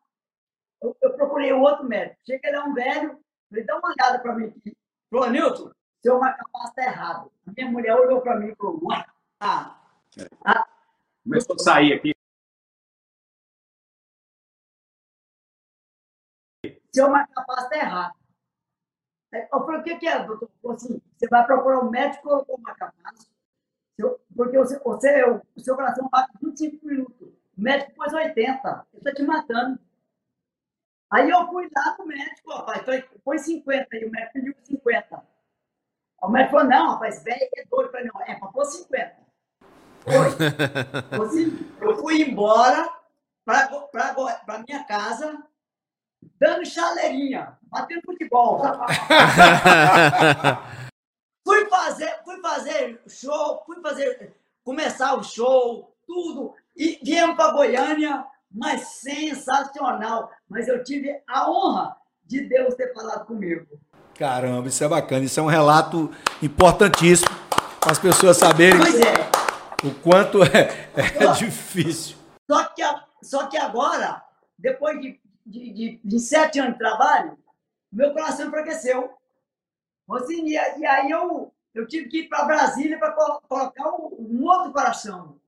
eu, eu procurei um outro médico. Cheguei lá, um velho, falei, dá uma olhada para mim aqui. Falou, Nilton, seu marca-passo está errado. A minha mulher olhou para mim e falou, uai, ah, Começou a sair aqui. seu marca-passo está errado. Eu falei, o que, que é, doutor? Assim, você vai procurar um médico colocou o marca-passo, porque você, você, o seu coração bate 25 minutos. O médico pôs 80. Ele está te matando. Aí eu fui lá no médico, rapaz, foi 50, e o médico pediu 50. O médico falou, não, rapaz, velho é doido. Eu falei, não, é para pôr 50. Foi. eu fui embora para minha casa, dando chaleirinha, batendo futebol. fui fazer, fui fazer show, fui fazer, começar o show, tudo, e viemos para Goiânia, mas sensacional. Mas eu tive a honra de Deus ter falado comigo. Caramba, isso é bacana. Isso é um relato importantíssimo para as pessoas saberem é. O quanto é, é só, difícil. Só que, só que agora, depois de, de, de, de sete anos de trabalho, meu coração enfraqueceu. Assim, e, e aí eu, eu tive que ir para Brasília para colocar um outro coração.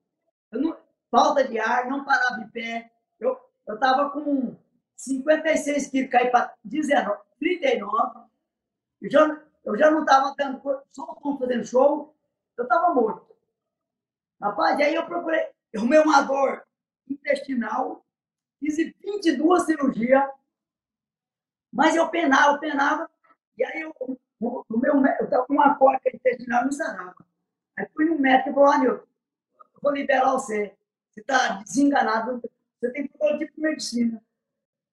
Não, falta de ar, não parava de pé. Eu estava com 56 quilos, caí para 39. Eu já, eu já não estava dando só fazendo show, eu estava morto. Rapaz, aí eu procurei, eu arrumei uma dor intestinal, fiz 22 cirurgias, mas eu penava, eu penava, e aí eu, o, o meu, eu com uma corda intestinal não sarava. Aí fui no médico e falou, eu vou liberar você. Você está desenganado, você tem problema tipo de medicina.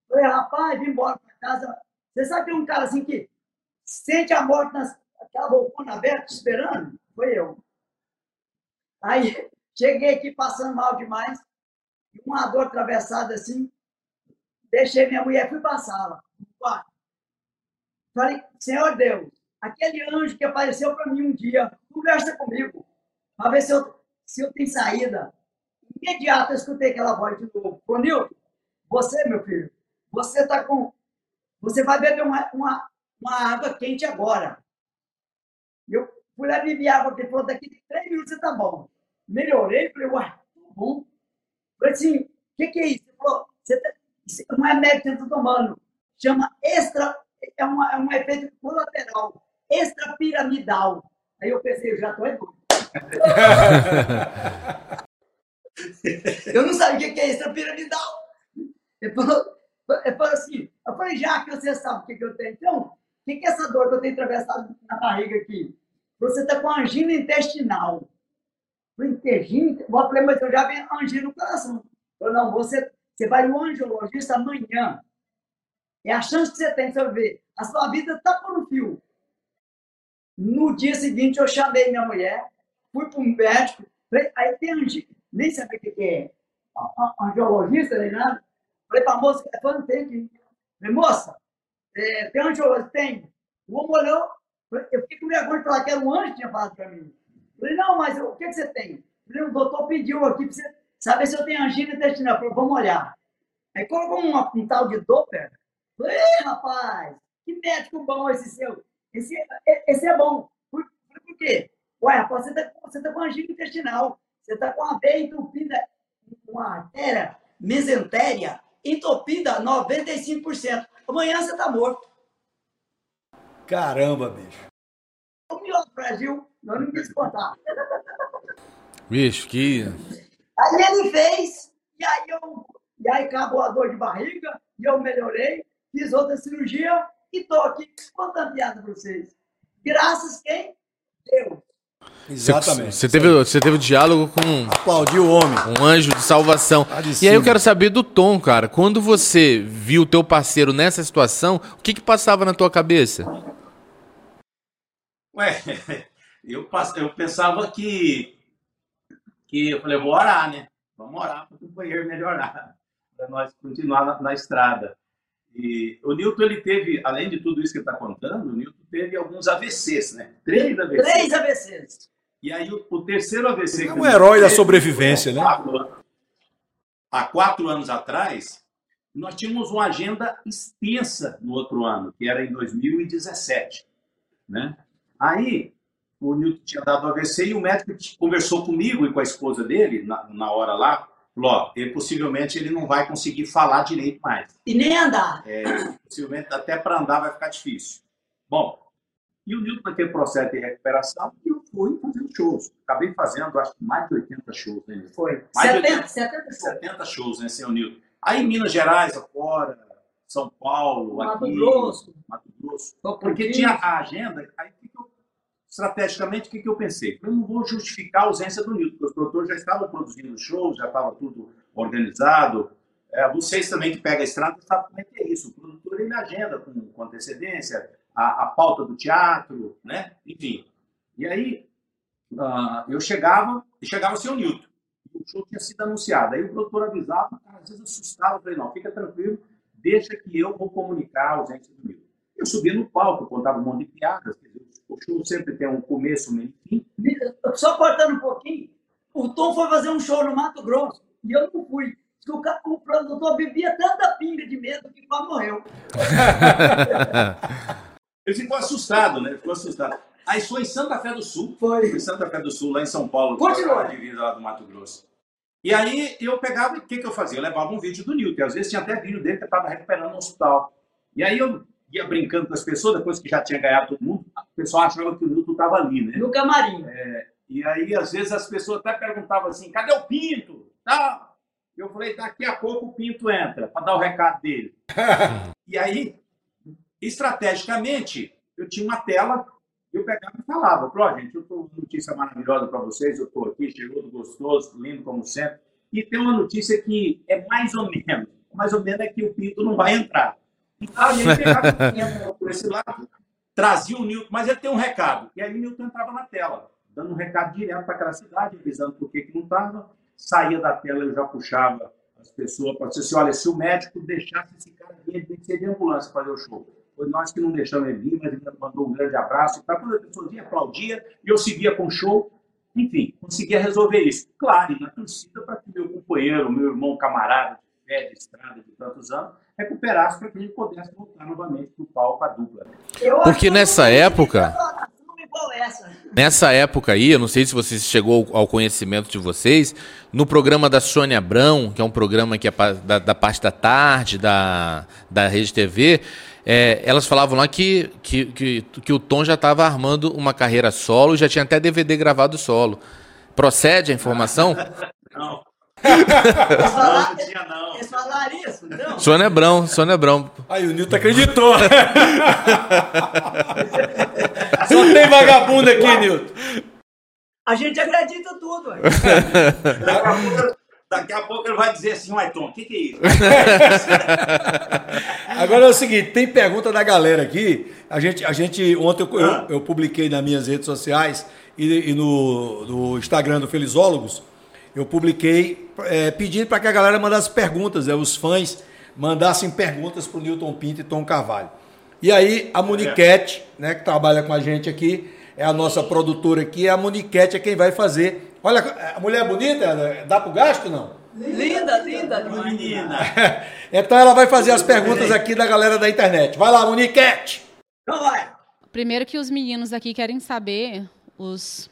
Falei, rapaz, vim embora para casa. Você sabe que tem um cara assim que sente a morte naquela bocona aberta, esperando? Foi eu. Aí, cheguei aqui passando mal demais, uma dor atravessada assim, deixei minha mulher, fui para a sala, quarto. Falei, Senhor Deus, aquele anjo que apareceu para mim um dia, conversa comigo, para ver se eu, se eu tenho saída imediato eu escutei aquela voz de novo. Nilton, você, meu filho, você tá com. Você vai beber uma, uma, uma água quente agora. Eu fui lá beber água, ele falou, daqui a três minutos você tá bom. Melhorei, falei, uai, tá bom. Falei assim, o que, que é isso? Ele falou, você tá, não é médico que você está tomando. Chama extra, é, uma, é um efeito colateral, extrapiramidal. Aí eu pensei, eu já estou doido. Eu não sabia o que é extrapiramidal. Ele falou, ele falou assim, eu falei, já que você sabe o que, que eu tenho, então, o que, que é essa dor que eu tenho atravessado na barriga aqui? Você está com angina intestinal. Eu falei, mas eu já vi angina no coração. Falei, não, você, você vai no angiologista amanhã. É a chance que você tem de você ver. A sua vida está por um fio. No dia seguinte, eu chamei minha mulher, fui para um médico, aí tem angina nem sabia o que é angiologista nem nada. Falei para a moça, é falando, tem aqui. Falei, moça, é, tem angiologista? Tem. O homem olhou, eu fiquei com vergonha de falar que era um anjo que tinha falado para mim. Falei, não, mas o que, que você tem? Falei, o doutor pediu aqui para você saber se eu tenho angina intestinal. Falei, vamos olhar. Aí colocou um, um tal de Doppler. Falei, rapaz, que médico bom esse seu. Esse, esse é bom. Por, por quê? Ué, rapaz, você está você tá com angina intestinal. Você está com a veia entupida, uma artéria mesentéria entupida 95%. Amanhã você está morto. Caramba, bicho. O melhor do Brasil, eu não quis contar. Bicho, que. Aí ele fez, e aí eu. E aí acabou a dor de barriga, e eu melhorei, fiz outra cirurgia e estou aqui contando piada para vocês. Graças a quem? Deus. Exatamente. Você teve, você teve diálogo com. Aplaudir o homem. Um anjo de salvação. de e aí eu quero saber do Tom, cara. Quando você viu o teu parceiro nessa situação, o que que passava na tua cabeça? Ué, eu, eu pensava que. que eu falei, vou orar, né? Vamos orar para o banheiro melhorar. Para nós continuar na, na estrada. E o Newton, ele teve, além de tudo isso que ele está contando, o Newton teve alguns AVCs, né? Três AVCs. Três AVCs. E aí o, o terceiro AVC... É um herói da sobrevivência, né? há quatro anos atrás, nós tínhamos uma agenda extensa no outro ano, que era em 2017. Né? Aí, o Newton tinha dado AVC e o médico conversou comigo e com a esposa dele, na, na hora lá, falou, ó, ele, possivelmente ele não vai conseguir falar direito mais. E nem andar. É, possivelmente até para andar vai ficar difícil. Bom, e o Newton naquele processo de recuperação, eu fui fazendo shows. Acabei fazendo, acho que mais de 80 shows. Né? Foi. Mais 70, 80, 70 shows. 70 shows, né, seu Newton. Aí em Minas Gerais, afora, São Paulo, Mato aqui, Grosso. Mato Grosso. Porque tinha a agenda, aí o que que eu- estrategicamente, o que, que eu pensei? Eu não vou justificar a ausência do Nilton, porque os produtores já estavam produzindo shows, já estava tudo organizado. É, vocês também que pegam a estrada sabem como é que é isso. O produtor ele agenda com, com antecedência, a, a pauta do teatro, né? Enfim. E aí ah, eu chegava e chegava sem o Nilton. O show tinha sido anunciado. Aí o produtor avisava, às vezes assustava. Falei, não, fica tranquilo, deixa que eu vou comunicar a ausência do Nilton. Eu subia no palco, contava um monte de piadas. dizer, O show sempre tem um começo, meio e fim. Só cortando um pouquinho, o Tom foi fazer um show no Mato Grosso e eu não fui. O, ca- o produtor bebia tanta pinga de medo que quase morreu. Ele ficou assustado, né? Ficou assustado. Aí foi em Santa Fé do Sul. Foi. Em Santa Fé do Sul, lá em São Paulo, Continua. divisa lá do Mato Grosso. E aí eu pegava, e o que, que eu fazia? Eu levava um vídeo do Nilton. Às vezes tinha até vídeo dele que estava recuperando no hospital. E aí eu ia brincando com as pessoas, depois que já tinha ganhado todo mundo, pessoal achava que o Nilton estava ali, né? No camarim. E aí, às vezes, as pessoas até perguntavam assim: cadê o Pinto? Tá. Eu falei: daqui a pouco o Pinto entra, para dar o recado dele. e aí, estrategicamente, eu tinha uma tela, eu pegava e falava: Ó, gente, eu estou com notícia maravilhosa para vocês, eu estou aqui, chegou do gostoso, lindo como sempre. E tem uma notícia que é mais ou menos, mais ou menos é que o Pinto não vai entrar. Então, a gente pegava entrava por esse lado, trazia o Newton, mas ele tem um recado. E aí o Newton entrava na tela, dando um recado direto para aquela cidade, avisando por que, que não estava. Saía da tela, eu já puxava as pessoas para dizer assim: olha, se o médico deixasse esse cara vir, ele tem que ser de ambulância fazer o show. Foi nós que não deixamos ele vir, mas ele mandou um grande abraço. Tá? Quando a pessoa vinha, aplaudia, e eu seguia com o show. Enfim, conseguia resolver isso. Claro, e na torcida para que meu companheiro, meu irmão camarada de fé, de estrada de tantos anos, recuperasse para que gente pudesse voltar novamente para o palco, a dupla. Eu Porque nessa época-. Nessa época aí, eu não sei se você chegou ao conhecimento de vocês, no programa da Sônia Abrão, que é um programa que é da, da parte da tarde, da, da Rede TV, é, elas falavam lá que, que, que, que o Tom já estava armando uma carreira solo e já tinha até DVD gravado solo. Procede a informação? Não, Eles não, falaram, não tinha não. eles falaram isso, não? Sônia Abrão, Sônia Abrão. Aí o Nilton acreditou. Só tem vagabundo aqui, Nilton. A gente acredita tudo. ué. Daqui a pouco, daqui a pouco ele vai dizer assim, uai, Tom, o que, que é isso? Agora é o seguinte, tem pergunta da galera aqui. A gente, a gente ontem eu, eu- eu publiquei nas minhas redes sociais e, e no, no Instagram do Felizólogos, eu publiquei é, pedindo para que a galera mandasse perguntas, é, os fãs mandassem perguntas para o Newton Pinto e Tom Carvalho. E aí a Moniquete, né, que trabalha com a gente aqui, é a nossa produtora aqui, a Moniquete é quem vai fazer. Olha, a mulher é bonita, dá pro gasto não? Linda, linda. Demais. menina. Então ela vai fazer as perguntas aqui da galera da internet. Vai lá, Moniquete! Então vai. Primeiro que os meninos aqui querem saber, os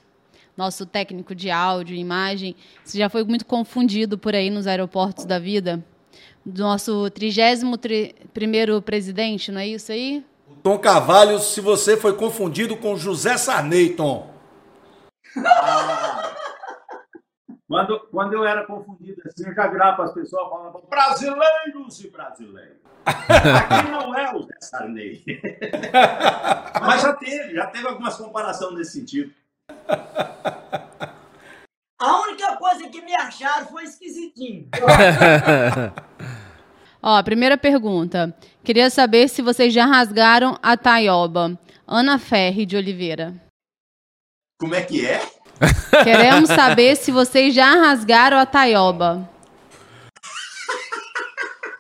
nosso técnico de áudio e imagem, se já foi muito confundido por aí nos aeroportos da vida. Do nosso 31º presidente, não é isso aí? Tom Carvalho, se você foi confundido com José Sarney, Tom. Quando, quando eu era confundido assim, eu já virava para as pessoas falava brasileiros e brasileiros. Aqui não é o Sarney. Mas já teve, já teve algumas comparações nesse sentido. A única coisa que me acharam foi esquisitinho. Ó, primeira pergunta. Queria saber se vocês já rasgaram a taioba. Ana Ferri de Oliveira. Como é que é? Queremos saber se vocês já rasgaram a taioba.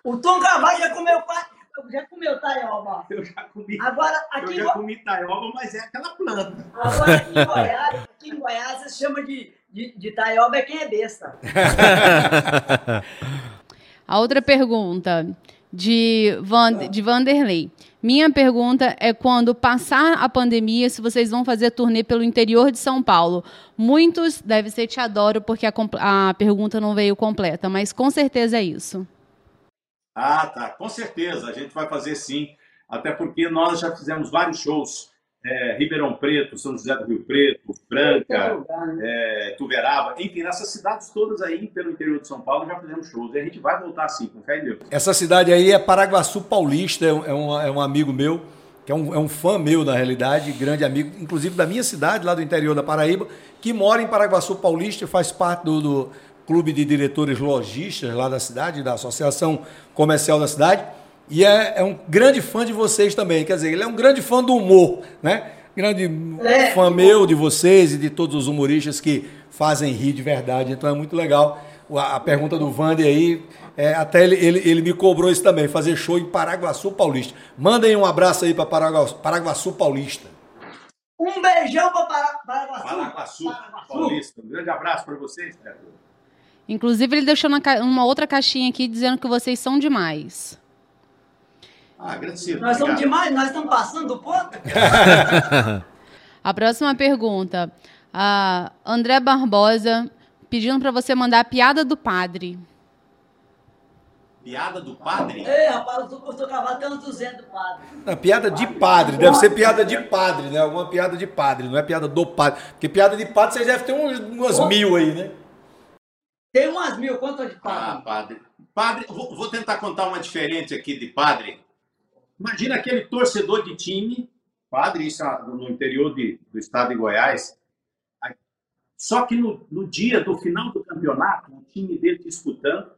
O Tom Carvalho já comeu, qua- já comeu taioba. Eu já comi. Agora, Eu aqui, em já comi taioba, mas é aquela planta. agora aqui em Goiás, aqui em Goiás, você chama de, de, de taioba é quem é besta. A outra pergunta de, Van, de Vanderlei. Minha pergunta é quando passar a pandemia, se vocês vão fazer turnê pelo interior de São Paulo. Muitos, deve ser te adoro, porque a, a pergunta não veio completa, mas com certeza é isso. Ah, tá. Com certeza, a gente vai fazer sim. Até porque nós já fizemos vários shows é, Ribeirão Preto, São José do Rio Preto, Franca, lugar, né? é, Tuveraba, enfim, nessas cidades todas aí pelo interior de São Paulo já fizemos shows. E a gente vai voltar assim, com fé em Deus. Essa cidade aí é Paraguaçu Paulista, é um, é um, é um amigo meu, que é um, é um fã meu, na realidade, grande amigo, inclusive da minha cidade, lá do interior da Paraíba, que mora em Paraguaçu Paulista e faz parte do, do clube de diretores lojistas lá da cidade, da Associação Comercial da cidade. E é, é um grande fã de vocês também. Quer dizer, ele é um grande fã do humor, né? Grande É. fã meu de vocês e de todos os humoristas que fazem rir de verdade. Então é muito legal. A, a pergunta do Vander aí, é, até ele, ele, ele me cobrou isso também, fazer show em Paraguaçu Paulista. Mandem um abraço aí para Paraguaçu, Paraguaçu Paulista. Um beijão para Paraguaçu. Paraguaçu, Paraguaçu. Paulista. Um grande abraço para vocês, cara. Inclusive, ele deixou uma outra caixinha aqui dizendo que vocês são demais. Ah, agradecido. Nós somos demais, nós estamos passando do ponto. A próxima pergunta. A André Barbosa pedindo para você mandar a piada do padre. Piada do padre? Ei, rapaz, eu sou, eu sou cavalo, tem uns 200 padres. A piada de padre, deve ser piada de padre, né? Alguma piada de padre, não é piada do padre. Porque piada de padre vocês devem ter uns, umas mil aí, né? Tem umas mil, quantas de Ah, padre? padre. Padre, vou, vou tentar contar uma diferente aqui de padre. Imagina aquele torcedor de time, padre, isso é no interior de- do estado de Goiás. Só que no, no dia do final do campeonato, o time dele disputando,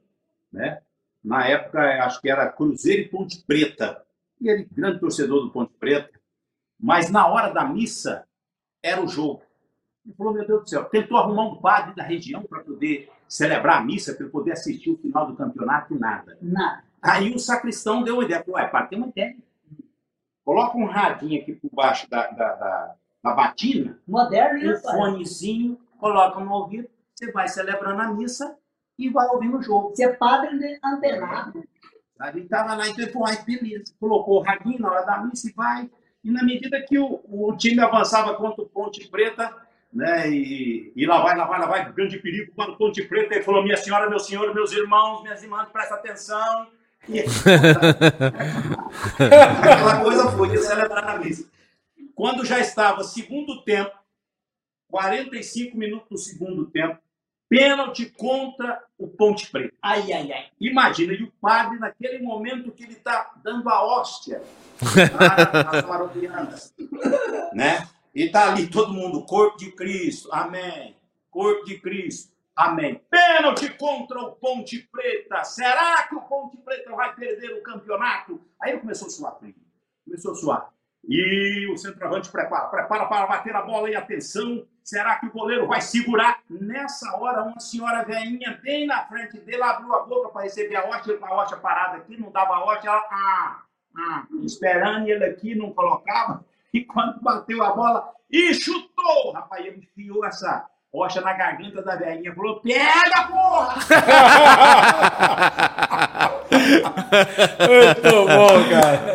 né? Na época, acho que era Cruzeiro e Ponte Preta. E ele, grande torcedor do Ponte Preta. Mas na hora da missa, era o jogo. Ele falou, meu Deus do céu, tentou arrumar um padre da região para poder celebrar a missa, para ele poder assistir o final do campeonato e nada. Nada. Aí o sacristão deu uma ideia. Falou, uai, padre, tem uma ideia. Coloca um radinho aqui por baixo da, da, da, da batina, Moderno, né, um fonezinho, coloca no ouvido, você vai celebrando a missa e vai ouvindo o jogo. Você é padre de- antenado. Ele estava lá, então ele falou, ai, beleza. Colocou o radinho na hora da missa e vai. E na medida que o, o time avançava contra o Ponte Preta, né, e, e lá vai, lá vai, lá vai, grande perigo para o Ponte Preta, ele falou, minha senhora, meu senhor, meus irmãos, minhas irmãs, presta atenção. E aquela coisa foi de celebrar na missa. Quando já estava segundo tempo, 45 minutos do segundo tempo, pênalti contra o Ponte Preta. Ai, ai, ai. Imagina, e o padre, naquele momento que ele está dando a hóstia nas paroquianas, né? E está ali todo mundo, corpo de Cristo, amém. Corpo de Cristo, amém. Pênalti contra o Ponte Preta. Será que o Ponte Preta vai perder o campeonato? Aí ele começou a suar. Começou a suar. E o centroavante prepara, prepara para bater a bola e atenção. Será que o goleiro vai segurar? Nessa hora, uma senhora velhinha bem na frente dele abriu a boca para receber a com a hóstia parada aqui, não dava a hóstia, ela, ah, ah, esperando ele aqui, não colocava. E quando bateu a bola, e chutou! Rapaz, ele enfiou essa hóstia na garganta da velhinha, falou: pega, porra! Muito bom, cara.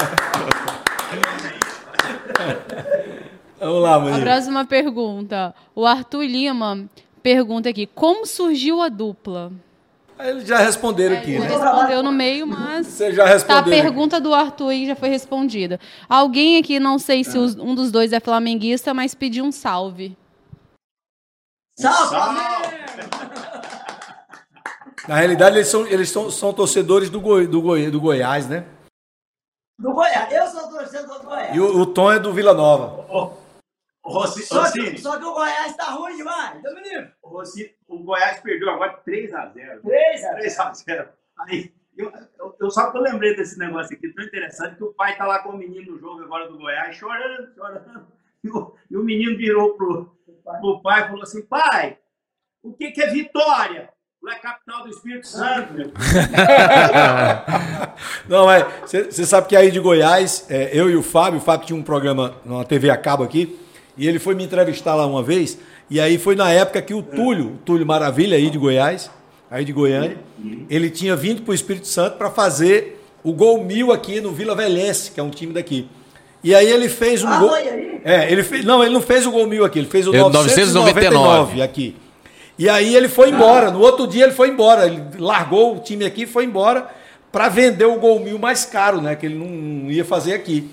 Vamos lá, A Maninho. próxima pergunta. O Arthur Lima pergunta aqui: como surgiu a dupla? Eles já responderam aqui, Ele né? respondeu no meio, mas Você já tá, a respondeu. pergunta do Arthur aí já foi respondida. Alguém aqui, não sei se os- um dos dois é flamenguista, mas pediu um salve. Salve, Salve! Na realidade, eles são, eles são, são torcedores do, Goi, do, Goi, do Goiás, né? Do Goiás. Eu sou torcedor do Goiás. E o, o Tom é do Vila Nova. Ô, Rossi- Só, Rossini, só que o Goiás tá ruim demais. Domingo. Rossi- o Goiás perdeu agora 3x0. 3 a 3 a 0. Aí, eu, eu, eu só que eu lembrei desse negócio aqui, tão interessante, que o pai tá lá com o menino no jogo agora do Goiás, chorando, chorando. E o, e o menino virou pro, pro pai e falou assim, pai, o que, que é vitória? Não é capital do Espírito Santo, meu. Não, é. Você sabe que aí de Goiás, é, eu e o Fábio, o Fábio tinha um programa numa TV a cabo aqui, e ele foi me entrevistar lá uma vez, e aí foi na época que o Túlio, o Túlio Maravilha aí de Goiás, aí de Goiânia, ele tinha vindo para o Espírito Santo para fazer o gol mil aqui no Vila Velhense, que é um time daqui. E aí ele fez um Ah, gol. foi aí? É, ele fez. Não, ele não fez o gol mil aqui, ele fez o É, 999 999 aqui. E aí ele foi embora. No outro dia ele foi embora. Ele largou o time aqui e foi embora para vender o gol mil mais caro, né? Que ele não ia fazer aqui.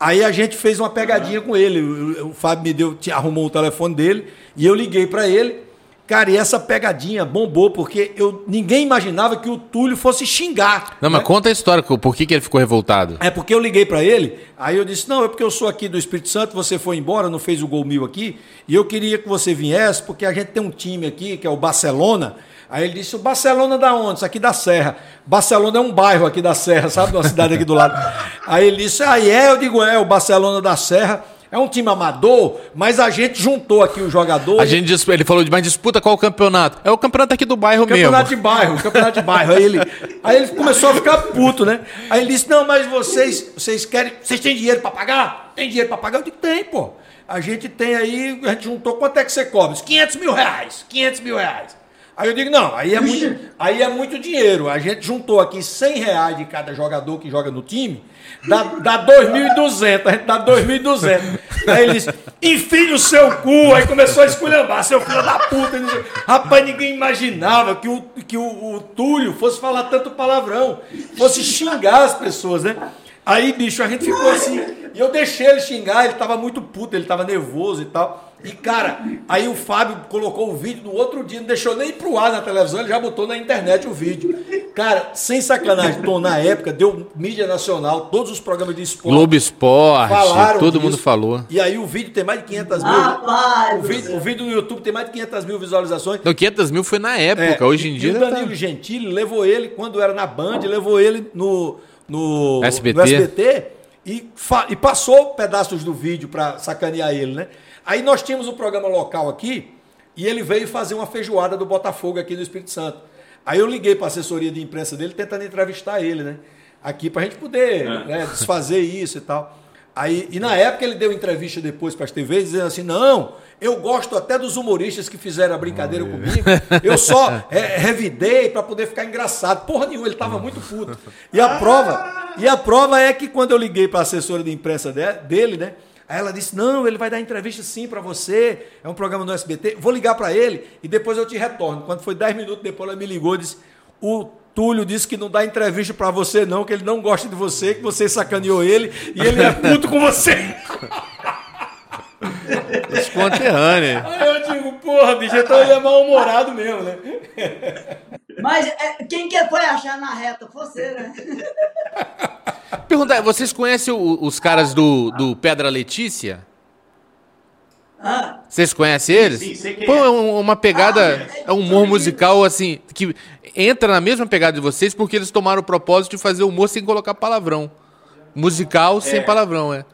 Aí a gente fez uma pegadinha com ele. O, o Fábio me deu, arrumou o telefone dele e eu liguei para ele. Cara, e essa pegadinha bombou porque eu ninguém imaginava que o Túlio fosse xingar. Não, mas né? conta a história, por que, que ele ficou revoltado? É porque eu liguei para ele, aí eu disse: "Não, é porque eu sou aqui do Espírito Santo, você foi embora, não fez o gol mil aqui, e eu queria que você viesse, porque a gente tem um time aqui que é o Barcelona". Aí ele disse: "O Barcelona da onde? Isso aqui da Serra. Barcelona é um bairro aqui da Serra, sabe, uma cidade aqui do lado". Aí ele disse: "Aí é, eu digo: "É, o Barcelona da Serra é um time amador, mas a gente juntou aqui os jogadores. A gente, ele falou de mais disputa qual o campeonato? É o campeonato aqui do bairro Campeonato mesmo. de bairro, campeonato de bairro. Aí ele, aí ele começou a ficar puto, né? Aí ele disse: Não, mas vocês, vocês querem. Vocês têm dinheiro pra pagar? Tem dinheiro pra pagar? Eu disse: Tem, pô. A gente tem aí, a gente juntou. Quanto é que você cobra? Disse, 500 mil reais. 500 mil reais. Aí eu digo: Não, aí é, muito, aí é muito dinheiro. A gente juntou aqui 100 reais de cada jogador que joga no time. Dá, dá 2.200, a gente dá 2.200. Aí ele disse, enfia o seu cu. Aí começou a esculhambar, seu filho da puta. Disse, Rapaz, ninguém imaginava que, o, que o, o Túlio fosse falar tanto palavrão, fosse xingar as pessoas, né? Aí, bicho, a gente ficou assim. E eu deixei ele xingar, ele tava muito puto, ele tava nervoso e tal. E, cara, aí o Fábio colocou o vídeo no outro dia, não deixou nem ir pro ar na televisão, ele já botou na internet o vídeo. Cara, sem sacanagem, Tom, na época deu mídia nacional, todos os programas de esporte. Globo Esporte, falaram todo disso. mundo falou. E aí o vídeo tem mais de 500 mil. Rapaz, o, vídeo, o vídeo no YouTube tem mais de 500 mil visualizações. Não, 500 mil foi na época, É, hoje em e dia. o tá- Danilo Gentili levou ele, quando era na Band, levou ele no, no, SBT. no SBT e, e passou pedaços do vídeo para sacanear ele, né? Aí nós tínhamos um programa local aqui e ele veio fazer uma feijoada do Botafogo aqui no Espírito Santo. Aí eu liguei para a assessoria de imprensa dele tentando entrevistar ele, né? Aqui para a gente poder né, desfazer isso e tal. Aí, e na época ele deu entrevista depois para as TVs dizendo assim: não, eu gosto até dos humoristas que fizeram a brincadeira comigo. Eu só é, revidei para poder ficar engraçado. Porra nenhuma, ele estava muito puto. E a prova, e a prova é que quando eu liguei para a assessora de imprensa de- dele, né? Aí ela disse: Não, ele vai dar entrevista sim para você. É um programa no SBT. Vou ligar para ele e depois eu te retorno. Quando foi 10 minutos depois, ela me ligou e disse: O Túlio disse que não dá entrevista para você, não, que ele não gosta de você, que você sacaneou ele e ele é puto com você. Os conterrâneos. Aí eu digo: Porra, bicho, então ele é mal-humorado mesmo, né? Mas é, quem que foi achar na reta? Você, né? Perguntar, vocês conhecem o- os caras do, do Pedra Letícia? Ah, Vocês conhecem eles? sim, sei quem Pô, é. é um- uma pegada, Ah, é um humor musical assim, que entra na mesma pegada de vocês porque eles tomaram o propósito de fazer humor sem colocar palavrão. Musical sem palavrão, é.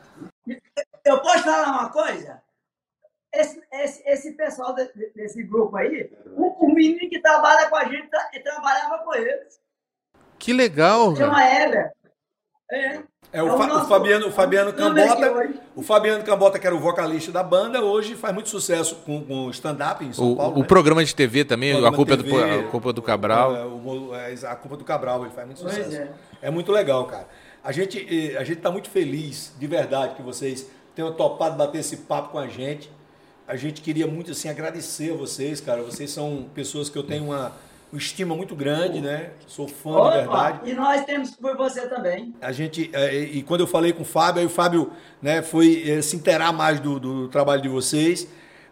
Eu posso falar uma coisa? Esse, esse, esse pessoal de- de- desse grupo aí, o, o menino que trabalha com a gente tra- trabalhava com eles. Que legal. Chama Heber. É. É o, É o Fa- o nosso- Fabiano, o Fabiano Não, esse Cambota. O Fabiano Cambota, que era o vocalista da banda, hoje faz muito sucesso com, com stand-up em São O, Paulo. o né? programa de TV também, a culpa, é TV, do, a culpa do Cabral. É, o- é, a culpa do Cabral, ele faz muito sucesso. é. É. muito legal, cara. A gente eh, a gente está muito feliz, de verdade, que vocês tenham topado bater esse papo com a gente. A gente queria muito assim agradecer a vocês, cara. Vocês são pessoas que eu tenho uma, uma estima muito grande, né? Sou fã Opa, de verdade. E nós temos por você também. A gente, é, e quando eu falei com o Fábio, aí o Fábio né, foi é, se inteirar mais do, do trabalho de vocês,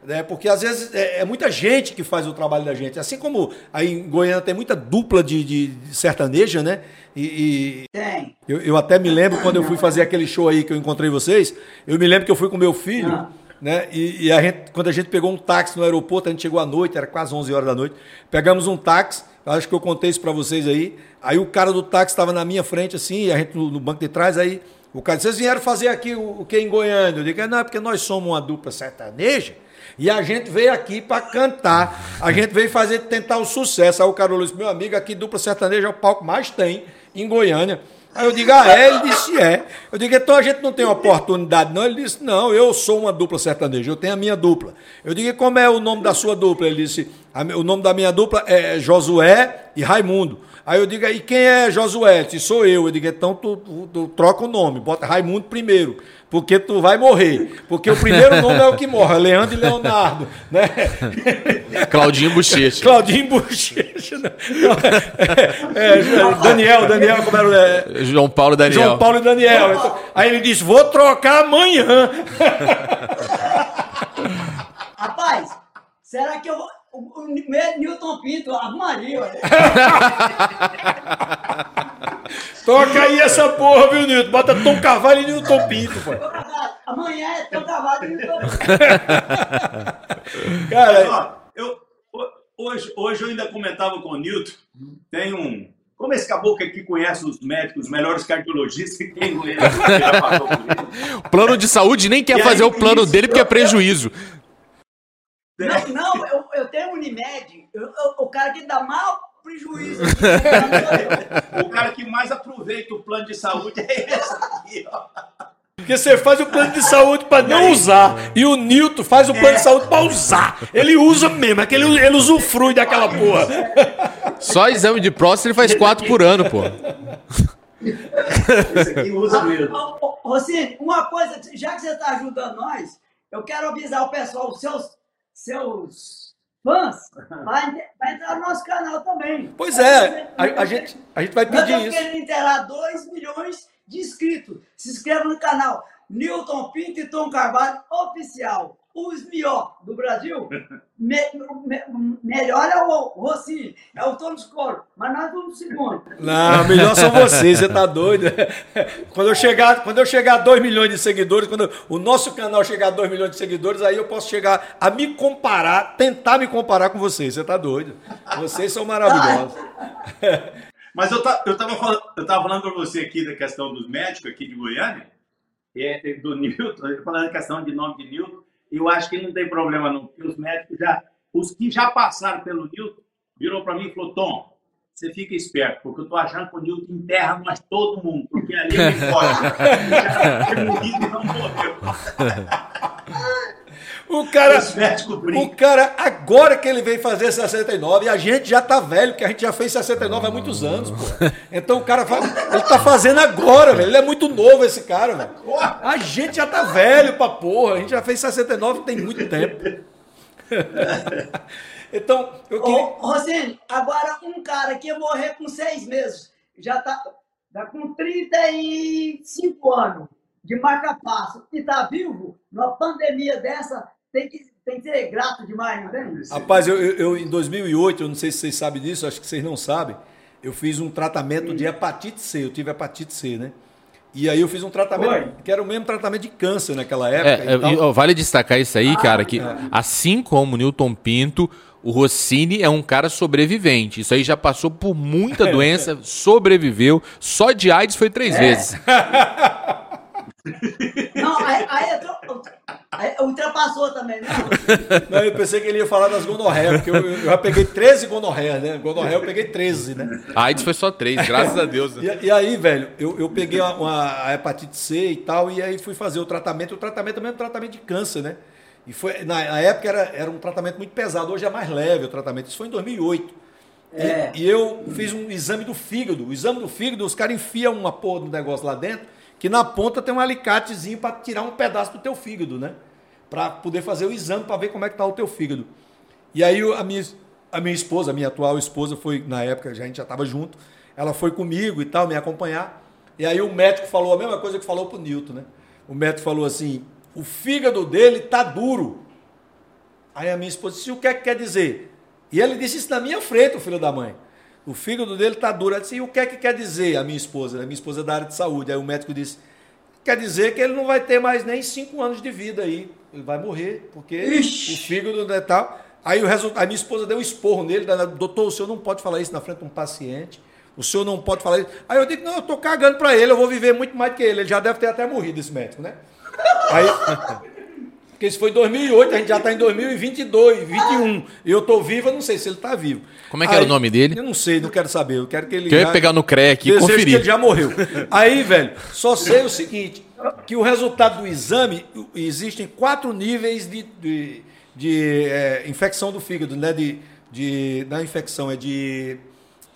né, porque às vezes é, é muita gente que faz o trabalho da gente. Assim como aí em Goiânia tem muita dupla de, de- de sertaneja, né? E, e Tem. eu, eu até me lembro quando eu fui fazer aquele show aí que eu encontrei vocês, eu me lembro que eu fui com meu filho, Ah. né? E, e a gente, quando a gente pegou um táxi no aeroporto, a gente chegou à noite, era quase 11 horas da noite, pegamos um táxi, acho que eu contei isso para vocês aí, aí o cara do táxi estava na minha frente assim, e a gente no, no banco de trás, aí o cara disse, vocês vieram fazer aqui o, o que em Goiânia? Eu digo, não, é porque nós somos uma dupla sertaneja, e a gente veio aqui para cantar, a gente veio fazer, tentar o sucesso. Aí o cara falou assim, meu amigo, aqui dupla sertaneja é o palco mais tem em Goiânia. Aí eu digo, ah, é? Ele disse, é. Eu digo, então a gente não tem oportunidade, não? Ele disse, não, eu sou uma dupla sertaneja, eu tenho a minha dupla. Eu digo, como é o nome da sua dupla? Ele disse, "A mi- o nome da minha dupla é Josué e Raimundo. Aí eu digo, e quem é Josué? Ele disse, sou eu. Eu digo, então tu, tu- tu troca o nome, bota Raimundo primeiro. Porque tu vai morrer. Porque o primeiro nome é o que morre, Leandro e Leonardo, né? Claudinho Bochecha. Claudinho Bochecha. né? É, é, Daniel, Daniel, como era? o- É, João Paulo e Daniel. João Paulo e Daniel. Então, aí ele disse: vou trocar amanhã. Rapaz, será que eu vou. O, Newton Pinto, a Maria, olha. Toca aí essa porra, viu, Nilton? Bota Tom Carvalho e Nilton Pinto, pô. Amanhã é tão cavalo e Newton Pinto. Cara, Ó, eu, ho- hoje, hoje eu ainda comentava com o Nilton, tem um. Como esse caboclo aqui conhece os médicos, os melhores cardiologistas que tem. O plano de saúde nem quer E aí, fazer o plano isso, dele porque é eu- prejuízo. Não, não, eu, eu tenho Unimed, eu, eu- o cara que dá maior prejuízo. O cara que mais aproveita o plano de saúde é esse aqui, ó. porque você faz o plano de saúde pra não usar. E o Nilton faz o plano de saúde pra usar. Ele usa mesmo, é que ele, ele usufrui daquela porra. Só exame de próstata ele faz quatro por ano, pô. Esse aqui usa mesmo. Ô, ô, ô, Rocine, uma coisa, já que você está ajudando nós, eu quero avisar o pessoal, os seus, seus fãs, vai, vai entrar no nosso canal também. Pois é, a, a gente, a gente vai Nós pedir isso. querendo inteirar 2 milhões de inscritos. Se inscreva no canal Newton Pinto e Tom Carvalho Oficial. Os melhor do Brasil. Me, me- melhor é o Rossi, é o Tom Escuro, mas nós vamos segundo. Não, melhor são vocês, você tá doido. Quando eu chegar, quando eu chegar a 2 milhões de seguidores, quando o nosso canal chegar a 2 milhões de seguidores, aí eu posso chegar a me comparar, tentar me comparar com vocês. Você tá doido. Vocês são maravilhosos. Mas eu, ta, eu, tava falando, eu tava falando para você aqui da questão dos médicos aqui de Goiânia, é, do Newton, eu falando da questão de nome de Newton, eu acho que não tem problema não, porque os médicos já, os que já passaram pelo Newton, virou para mim e falou, Tom, você fica esperto, porque eu tô achando que o Newton enterra nós todo mundo, porque ali ele pode. já foi morrido e não morreu. O cara, o cara, agora que ele veio fazer 69, e a gente já tá velho, porque a gente já fez 69 há muitos anos, pô. Então o cara faz, ele tá fazendo agora, velho. Ele é muito novo esse cara, velho. A gente já tá velho pra porra. A gente já fez 69 tem muito tempo. Então, eu Ô, queria. Rosine, agora um cara que ia morrer com seis meses, já tá, tá com 35 anos de marca-passo e tá vivo, numa pandemia dessa, tem que, tem que ser grato demais, não tem? Rapaz, eu, eu- em 2008, eu não sei se vocês sabem disso, acho que vocês não sabem, eu fiz um tratamento de hepatite C, eu tive hepatite C, né? E aí eu fiz um tratamento, Foi? que era o mesmo tratamento de câncer naquela época. É, e tal. é, e, vale destacar isso aí, cara, que assim como o Newton Pinto, o Rossini é um cara sobrevivente. Isso aí já passou por muita doença, sobreviveu. Só de AIDS foi três vezes. Não, aí, aí, eu- aí ultrapassou também, né? Não, eu pensei que ele ia falar das gonorreias, porque eu, eu já peguei 13 gonorreias, né? Gonorreia eu peguei 13, né? AIDS foi só três, graças a Deus. né? E, e aí, velho, eu, eu peguei uma, uma- a hepatite C e tal, e aí fui fazer o tratamento. O tratamento também é um tratamento de câncer, né? E foi, na, na época era, era um tratamento muito pesado, hoje é mais leve o tratamento. Isso foi em 2008. E- É. E, eu fiz um exame do fígado. O exame do fígado, os caras enfiam uma porra do negócio lá dentro, que na ponta tem um alicatezinho para tirar um pedaço do teu fígado, né? Para poder fazer o exame para ver como é que tá o teu fígado. E aí a minha, a minha esposa, a minha atual esposa, foi, na época, a gente já estava junto, ela foi comigo e tal, me acompanhar. E aí o médico falou a mesma coisa que falou pro Newton, né? O médico falou assim: o fígado dele tá duro. Aí a minha esposa disse: o que é que quer dizer? E ele disse isso na minha frente, o filho da mãe. O fígado dele tá duro. Eu disse: e o que é que quer dizer a minha esposa? A minha esposa é da área de saúde. Aí o médico disse: quer dizer que ele não vai ter mais nem cinco anos de vida aí. Ele vai morrer, porque Ixi. o fígado não é tal. Aí o resultado, a minha esposa deu um esporro nele, doutor, o senhor não pode falar isso na frente de um paciente. O senhor não pode falar isso. Aí eu digo, não, eu tô cagando para ele, eu vou viver muito mais que ele. Ele já deve ter até morrido, esse médico, né? Aí, porque isso foi em 2008, a gente já está em 2022, 21. E eu tô vivo, eu não sei se ele está vivo. Como é que era o nome dele? Eu não sei, não quero saber. Eu quero que ele. Que eu ia pegar no aqui e Desejo que conferir. ele já morreu. Aí, velho, só sei o seguinte: que o resultado do exame existem quatro níveis de, de, de, é, infecção do fígado, né? De, de, não é infecção, é de,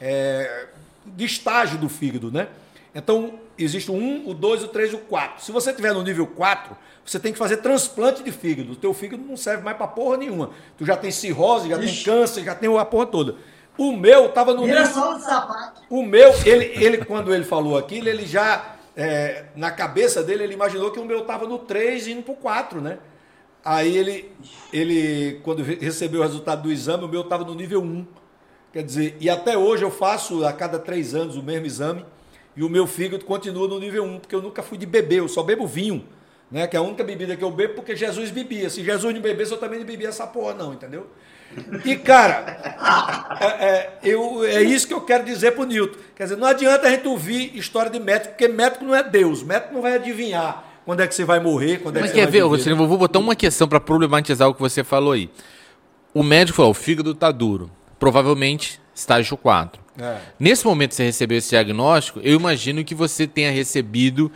é, de estágio do fígado, né? Então, existe o 1, o 2, o 3 e o 4. Se você estiver no nível 4, você tem que fazer transplante de fígado. O teu fígado não serve mais para porra nenhuma. Tu já tem cirrose, já Ixi. tem câncer, já tem a porra toda. O meu tava no nível... só o sapato. O meu, ele, ele, quando ele falou aquilo, ele já, é, na cabeça dele, ele imaginou que o meu tava no 3 indo pro 4, né? Aí ele, ele, quando recebeu o resultado do exame, o meu estava no nível 1. Quer dizer, e até hoje eu faço a cada três anos o mesmo exame e o meu fígado continua no nível 1, porque eu nunca fui de beber, eu só bebo vinho, né? Que é a única bebida que eu bebo porque Jesus bebia. Se Jesus não bebesse, eu também não bebia essa porra, não, entendeu? E, cara, é, é, eu, é isso que eu quero dizer pro Nilton. Quer dizer, não adianta a gente ouvir história de médico, porque médico não é Deus, médico não vai adivinhar quando é que você vai morrer, quando é Mas que quer você ver, vai Rosselino, vou botar uma questão para problematizar o que você falou aí. O médico falou, o fígado tá duro. Provavelmente estágio 4. É. Nesse momento que você recebeu esse diagnóstico, eu imagino que você tenha recebido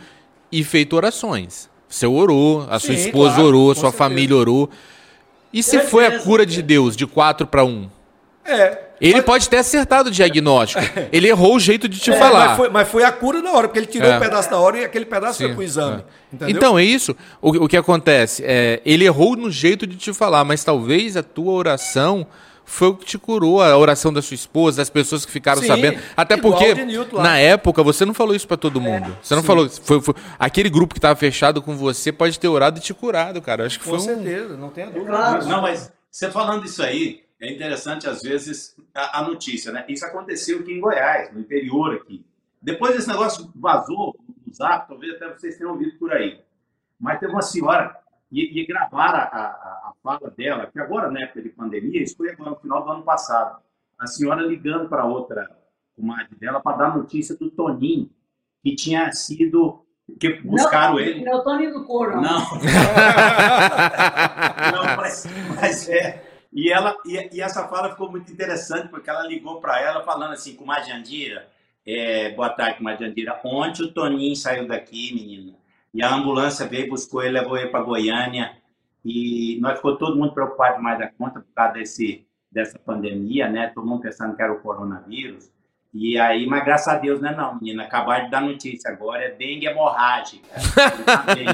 e feito orações. Você orou, a sua esposa claro, orou, sua certeza. família orou. E se foi a cura de Deus de 4 para 1? É. Ele mas... pode ter acertado o diagnóstico. Ele errou o jeito de te é, falar. Mas foi, mas foi, a cura na hora, porque ele tirou é. um pedaço da hora e aquele pedaço Sim, foi pro exame. É. Então, é isso. O, o que acontece? É, ele errou no jeito de te falar, mas talvez a tua oração foi o que te curou, a oração da sua esposa, das pessoas que ficaram Sim, sabendo. Até porque, na época, você não falou isso para todo mundo. É, você não sim. falou. Foi, foi, aquele grupo que estava fechado com você pode ter orado e te curado, cara. Acho que com foi certeza, um... não tenha dúvida. Claro. Não, mas você falando isso aí, é interessante, às vezes, a, a, notícia, né? Isso aconteceu aqui em Goiás, no interior aqui. Depois esse negócio vazou no zap, talvez até vocês tenham ouvido por aí. Mas teve uma senhora, e, e gravaram a, a, a, fala dela, que agora, na época de pandemia, isso foi agora no final do ano passado. A senhora ligando para outra comadre dela para dar notícia do Toninho, que tinha sido que buscaram não, ele. Não é o Toninho do Coro, não. Não, mas, mas é e, ela, e, e, essa fala ficou muito interessante, porque ela ligou para ela falando assim, com Jandira, é, boa tarde, com Jandira, ontem o Toninho saiu daqui, menina, e a ambulância veio, buscou ele, levou ele para Goiânia, e nós ficou todo mundo preocupado mais da conta por causa desse, dessa pandemia, né? Todo mundo pensando que era o coronavírus. E aí, mas graças a Deus, né, não, menina? Acabaram de dar notícia agora, é dengue hemorrágica. Tá bem,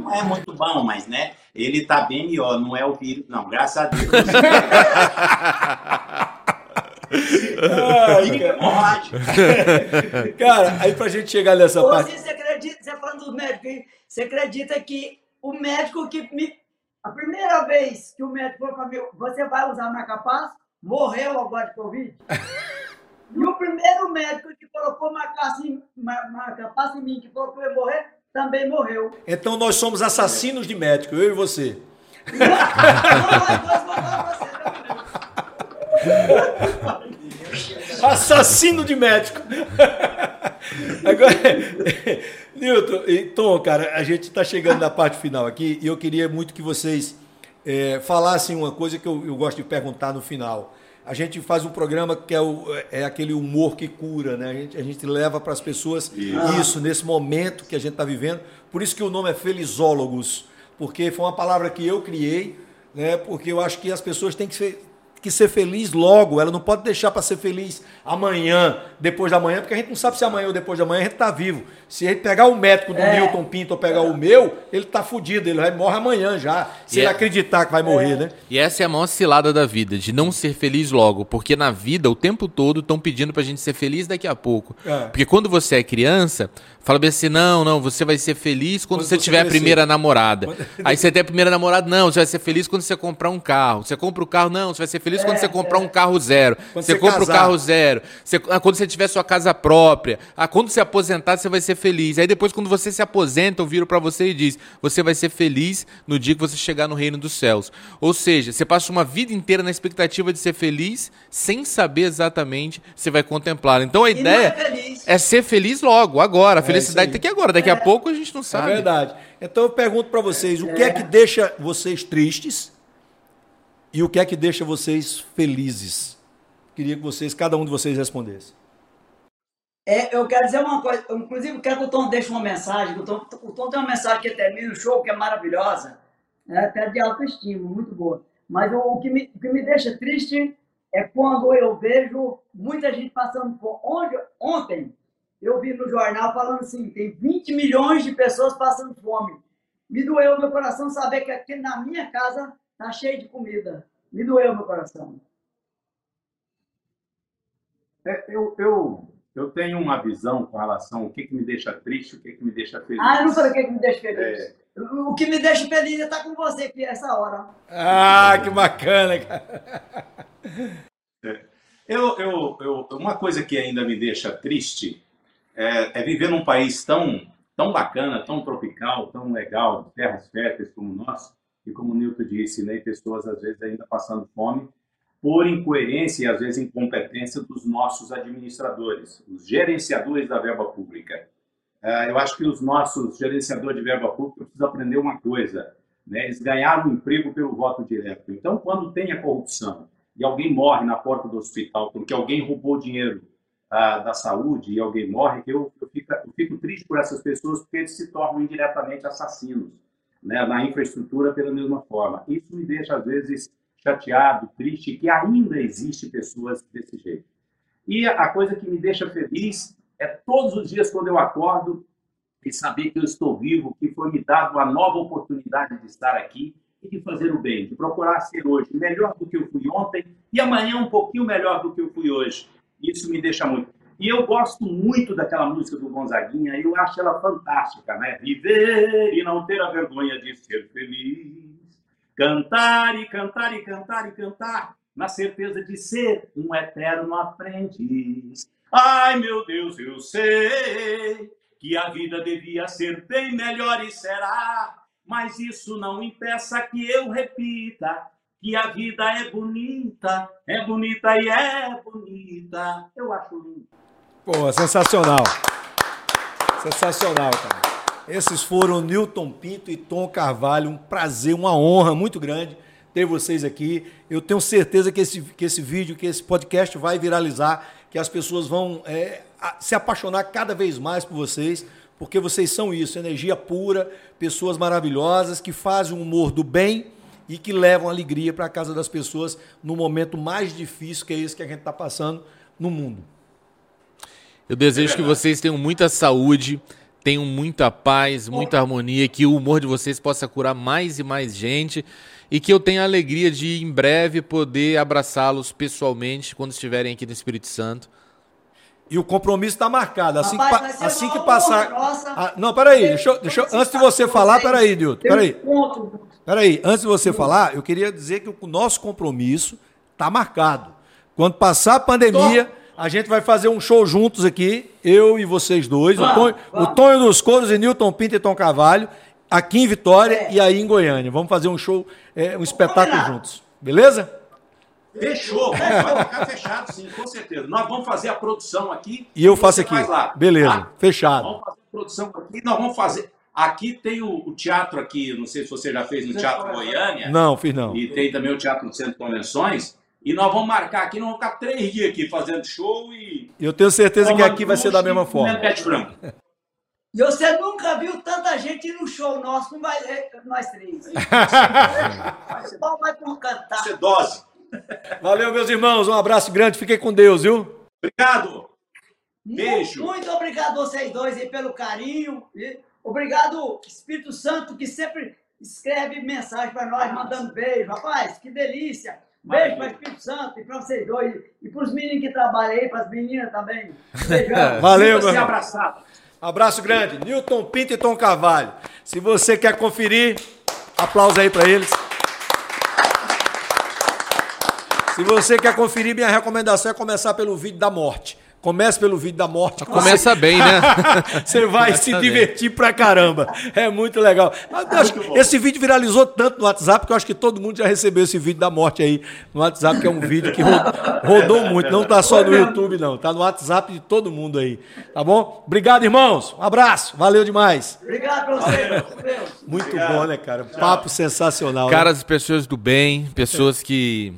não é muito bom, mas, né? Ele tá bem ó, não é o vírus, não, graças a Deus. Ai, cara, aí pra gente chegar nessa Ô, parte. Você acredita, você falando do médico, você acredita que o médico que me. A primeira vez que o médico falou pra mim, você vai usar marca-passo, morreu agora de Covid? E o primeiro médico que colocou marca-passo em, mim, que falou que eu ia morrer, também morreu. Então nós somos assassinos de médico, eu e você. Não, Assassino de médico. Agora, Nilton e Tom, cara, a gente está chegando na parte final aqui e eu queria muito que vocês é, falassem uma coisa que eu, eu gosto de perguntar no final a gente faz um programa que é, o, é aquele humor que cura, né? A gente, a gente leva para as pessoas isso. isso. nesse momento que a gente está vivendo. Por isso que o nome é Felizólogos, porque foi uma palavra que eu criei, né? Porque eu acho que as pessoas têm que ser, que ser feliz logo, ela não pode deixar para ser feliz amanhã, depois da manhã, porque a gente não sabe se amanhã ou depois da manhã a gente está vivo. Se ele pegar o médico do é. Milton Pinto ou pegar o meu, ele está fudido, ele vai morrer amanhã já, se e ele é... acreditar que vai morrer, é. né? E essa é a maior cilada da vida, de não ser feliz logo, porque na vida, o tempo todo, estão pedindo para a gente ser feliz daqui a pouco. É. Porque quando você é criança, Fala bem assim, não, não, você vai ser feliz quando, quando você, tiver a primeira namorada. Quando... Aí você tem a primeira namorada, não, você vai ser feliz quando você comprar um carro. Você compra o carro, não, você vai ser feliz é, quando você comprar é. um carro zero. Você, você compra casar. o carro zero. Você, ah, quando você tiver sua casa própria. Ah, quando você aposentar, você vai ser feliz. Aí depois, quando você se aposenta, eu viro para você e diz, você vai ser feliz no dia que você chegar no reino dos céus. Ou seja, você passa uma vida inteira na expectativa de ser feliz, sem saber exatamente se vai contemplar. Então a e ideia é, é, ser feliz logo, agora. É felicidade tem que agora. Daqui é. a pouco a gente não sabe. É verdade. Então eu pergunto para vocês, o que é que deixa vocês tristes e o que é que deixa vocês felizes? Queria que vocês, cada um de vocês respondesse. É, eu quero dizer uma coisa, inclusive eu quero que o Tom deixe uma mensagem. O Tom, o Tom tem uma mensagem que termina o show que é maravilhosa, né? até de autoestima, muito boa. Mas o, o, que me, o que me deixa triste é quando eu vejo muita gente passando por. Onde, ontem, eu vi no jornal falando assim, tem 20 milhões de pessoas passando fome. Me doeu meu coração saber que aqui na minha casa tá cheio de comida. Me doeu meu coração. É, eu, eu, eu tenho uma visão com relação ao que, que me deixa triste, o que, que me deixa feliz. Ah, eu não falei o que, que me deixa feliz. É. O que me deixa feliz é estar com você aqui essa hora. Ah, que bacana, cara. Eu, eu, eu, uma coisa que ainda me deixa triste é, é viver num país tão, tão bacana, tão tropical, tão legal, de terras férteis como o nosso, e como o Nilton disse, né, pessoas às vezes ainda passando fome, por incoerência e às vezes incompetência dos nossos administradores, os gerenciadores da verba pública. Uh, eu acho que os nossos gerenciadores de verba pública precisam aprender uma coisa, né? eles ganharam um emprego pelo voto direto. Então, quando tem a corrupção e alguém morre na porta do hospital porque alguém roubou dinheiro uh, da saúde e alguém morre, eu, fico, eu fico triste por essas pessoas porque eles se tornam indiretamente assassinos né? na infraestrutura pela mesma forma. Isso me deixa, às vezes, chateado, triste, que ainda existe pessoas desse jeito. E a coisa que me deixa feliz é todos os dias quando eu acordo e saber que eu estou vivo, que foi me dado uma nova oportunidade de estar aqui e de fazer o bem, de procurar ser hoje melhor do que eu fui ontem e amanhã um pouquinho melhor do que eu fui hoje. Isso me deixa muito. E eu gosto muito daquela música do Gonzaguinha, eu acho ela fantástica, né? Viver e não ter a vergonha de ser feliz. Cantar e cantar e cantar e cantar, na certeza de ser um eterno aprendiz. Ai, meu Deus, eu sei que a vida devia ser bem melhor e será, mas isso não impeça que eu repita que a vida é bonita, é bonita e é bonita. Eu acho lindo. Pô, sensacional. Sensacional, cara. Esses foram Newton Pinto e Tom Carvalho. Um prazer, uma honra muito grande ter vocês aqui. Eu tenho certeza que esse, que esse vídeo, que esse podcast vai viralizar, que as pessoas vão é, se apaixonar cada vez mais por vocês, porque vocês são isso, energia pura, pessoas maravilhosas que fazem o humor do bem e que levam alegria para a casa das pessoas no momento mais difícil que é esse que a gente está passando no mundo. Eu desejo que vocês tenham muita saúde, tenham muita paz, muita harmonia, que o humor de vocês possa curar mais e mais gente e que eu tenha a alegria de em breve poder abraçá-los pessoalmente quando estiverem aqui no Espírito Santo. E o compromisso está marcado. Assim Rapaz, que, assim que passar. Ah, não, peraí, deixa, eu, deixa eu, antes de você falar, peraí, Nilton. Peraí. Peraí, antes de você falar, eu queria dizer que o nosso compromisso está marcado. Quando passar a pandemia, a gente vai fazer um show juntos aqui, eu e vocês dois, vamos, o, Tonho, o Tonho dos Coros e Newton Pinto e Tom Carvalho, aqui em Vitória é. e aí em Goiânia. Vamos fazer um show, é, um espetáculo juntos. Beleza? Fechou, vai ficar fechado sim, com certeza. Nós vamos fazer a produção aqui. E eu faço aqui. Beleza, tá? fechado. Vamos fazer a produção aqui, nós vamos fazer. Aqui tem o, o, teatro aqui, não sei se você já fez no Teatro Goiânia. Não, fiz não. E tem também o Teatro do Centro de Convenções. E nós vamos marcar aqui, nós vamos ficar três dias aqui fazendo show e. Eu tenho certeza que aqui vai ser da mesma forma. E você nunca viu tanta gente no show nosso, não vai é, nós três. Só vai por cantar. Isso é dose. Valeu, meus irmãos. Um abraço grande. Fiquem com Deus, viu? Obrigado. Beijo. Muito, muito obrigado vocês dois aí pelo carinho. Obrigado, Espírito Santo, que sempre escreve mensagem para nós, mandando beijo. Rapaz, que delícia. Beijo para o Espírito Santo e para vocês dois. E para os meninos que trabalham aí, para as meninas também. Beijão. Valeu, meu abraçado. Abraço grande. Newton Pinto e Tom Carvalho. Se você quer conferir, aplausos aí para eles. Se você quer conferir, minha recomendação é começar pelo vídeo da morte. Comece pelo vídeo da morte. Começa bem, né? Você vai Começa se divertir bem. pra caramba. É muito legal. Muito esse vídeo viralizou tanto no WhatsApp que eu acho que todo mundo já recebeu esse vídeo da morte aí no WhatsApp, que é um vídeo que rodou muito. Não tá só no YouTube, não. Tá no WhatsApp de todo mundo aí. Tá bom? Obrigado, irmãos. Um abraço. Valeu demais. Obrigado pra você. Muito Obrigado. bom, né, cara? Papo sensacional. Caras né? pessoas do bem, pessoas que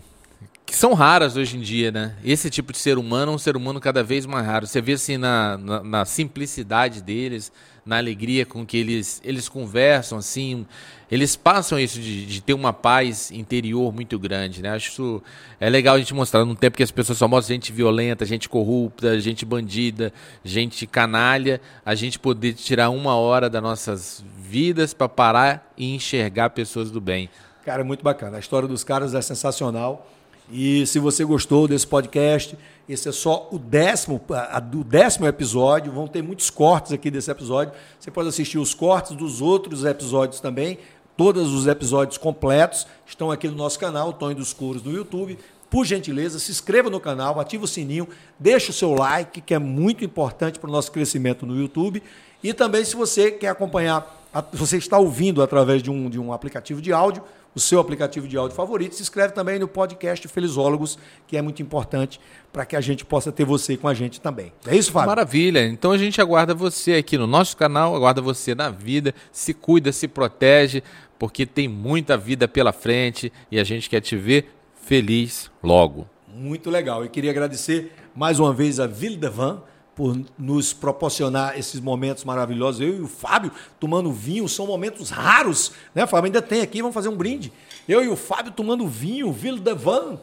que são raras hoje em dia, né? Esse tipo de ser humano é um ser humano cada vez mais raro. Você vê assim na, na, na simplicidade deles, na alegria com que eles, eles conversam, assim, eles passam isso de, de, ter uma paz interior muito grande, né? Acho isso é legal a gente mostrar num tempo que as pessoas só mostram gente violenta, gente corrupta, gente bandida, gente canalha, a gente poder tirar uma hora das nossas vidas para parar e enxergar pessoas do bem. Cara, muito bacana. A história dos caras é sensacional. E se você gostou desse podcast, esse é só o décimo, o décimo episódio. Vão ter muitos cortes aqui desse episódio. Você pode assistir os cortes dos outros episódios também. Todos os episódios completos estão aqui no nosso canal, Tonho dos Couros, no YouTube. Por gentileza, se inscreva no canal, ative o sininho, deixe o seu like, que é muito importante para o nosso crescimento no YouTube. E também, se você quer acompanhar, você está ouvindo através de um, de um aplicativo de áudio, o seu aplicativo de áudio favorito. Se inscreve também no podcast Felizólogos, que é muito importante para que a gente possa ter você com a gente também. É isso, Fábio? Maravilha. Então a gente aguarda você aqui no nosso canal, aguarda você na vida. Se cuida, se protege, porque tem muita vida pela frente e a gente quer te ver feliz logo. Muito legal. Eu queria agradecer mais uma vez a Vildevan por nos proporcionar esses momentos maravilhosos. Eu e o Fábio tomando vinho, são momentos raros, né, Fábio? Ainda tem aqui, vamos fazer um brinde. Eu e o Fábio tomando vinho, Ville de Van.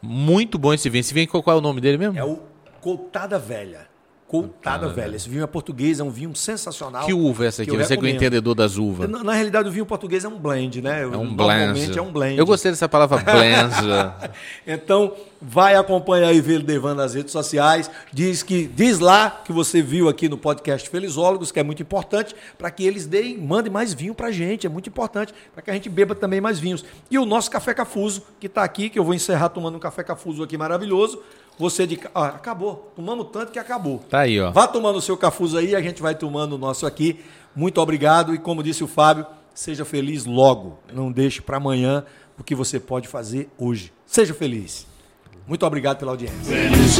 Muito bom esse vinho. Esse vinho, qual é o nome dele mesmo? É o Coutada Velha. Coutada Velha. Esse vinho é português, é um vinho sensacional. Que uva é essa aqui? Você que é o entendedor das uvas. Na, na, realidade, o vinho português é um blend, né? É um blend. é um blend. Eu gostei dessa palavra blend. então, vai acompanhar aí o Devan nas redes sociais. Diz que diz lá que você viu aqui no podcast Felizólogos, que é muito importante, para que eles deem, mandem mais vinho pra gente. É muito importante, para que a gente beba também mais vinhos. E o nosso café cafuso, que está aqui, que eu vou encerrar tomando um café cafuso aqui maravilhoso. Você de. Ah, acabou. Tomamos tanto que acabou. Tá aí, ó. Vá tomando o seu cafuso aí, a gente vai tomando o nosso aqui. Muito obrigado. E como disse o Fábio, seja feliz logo. Não deixe para amanhã o que você pode fazer hoje. Seja feliz. Muito obrigado pela audiência. Feliz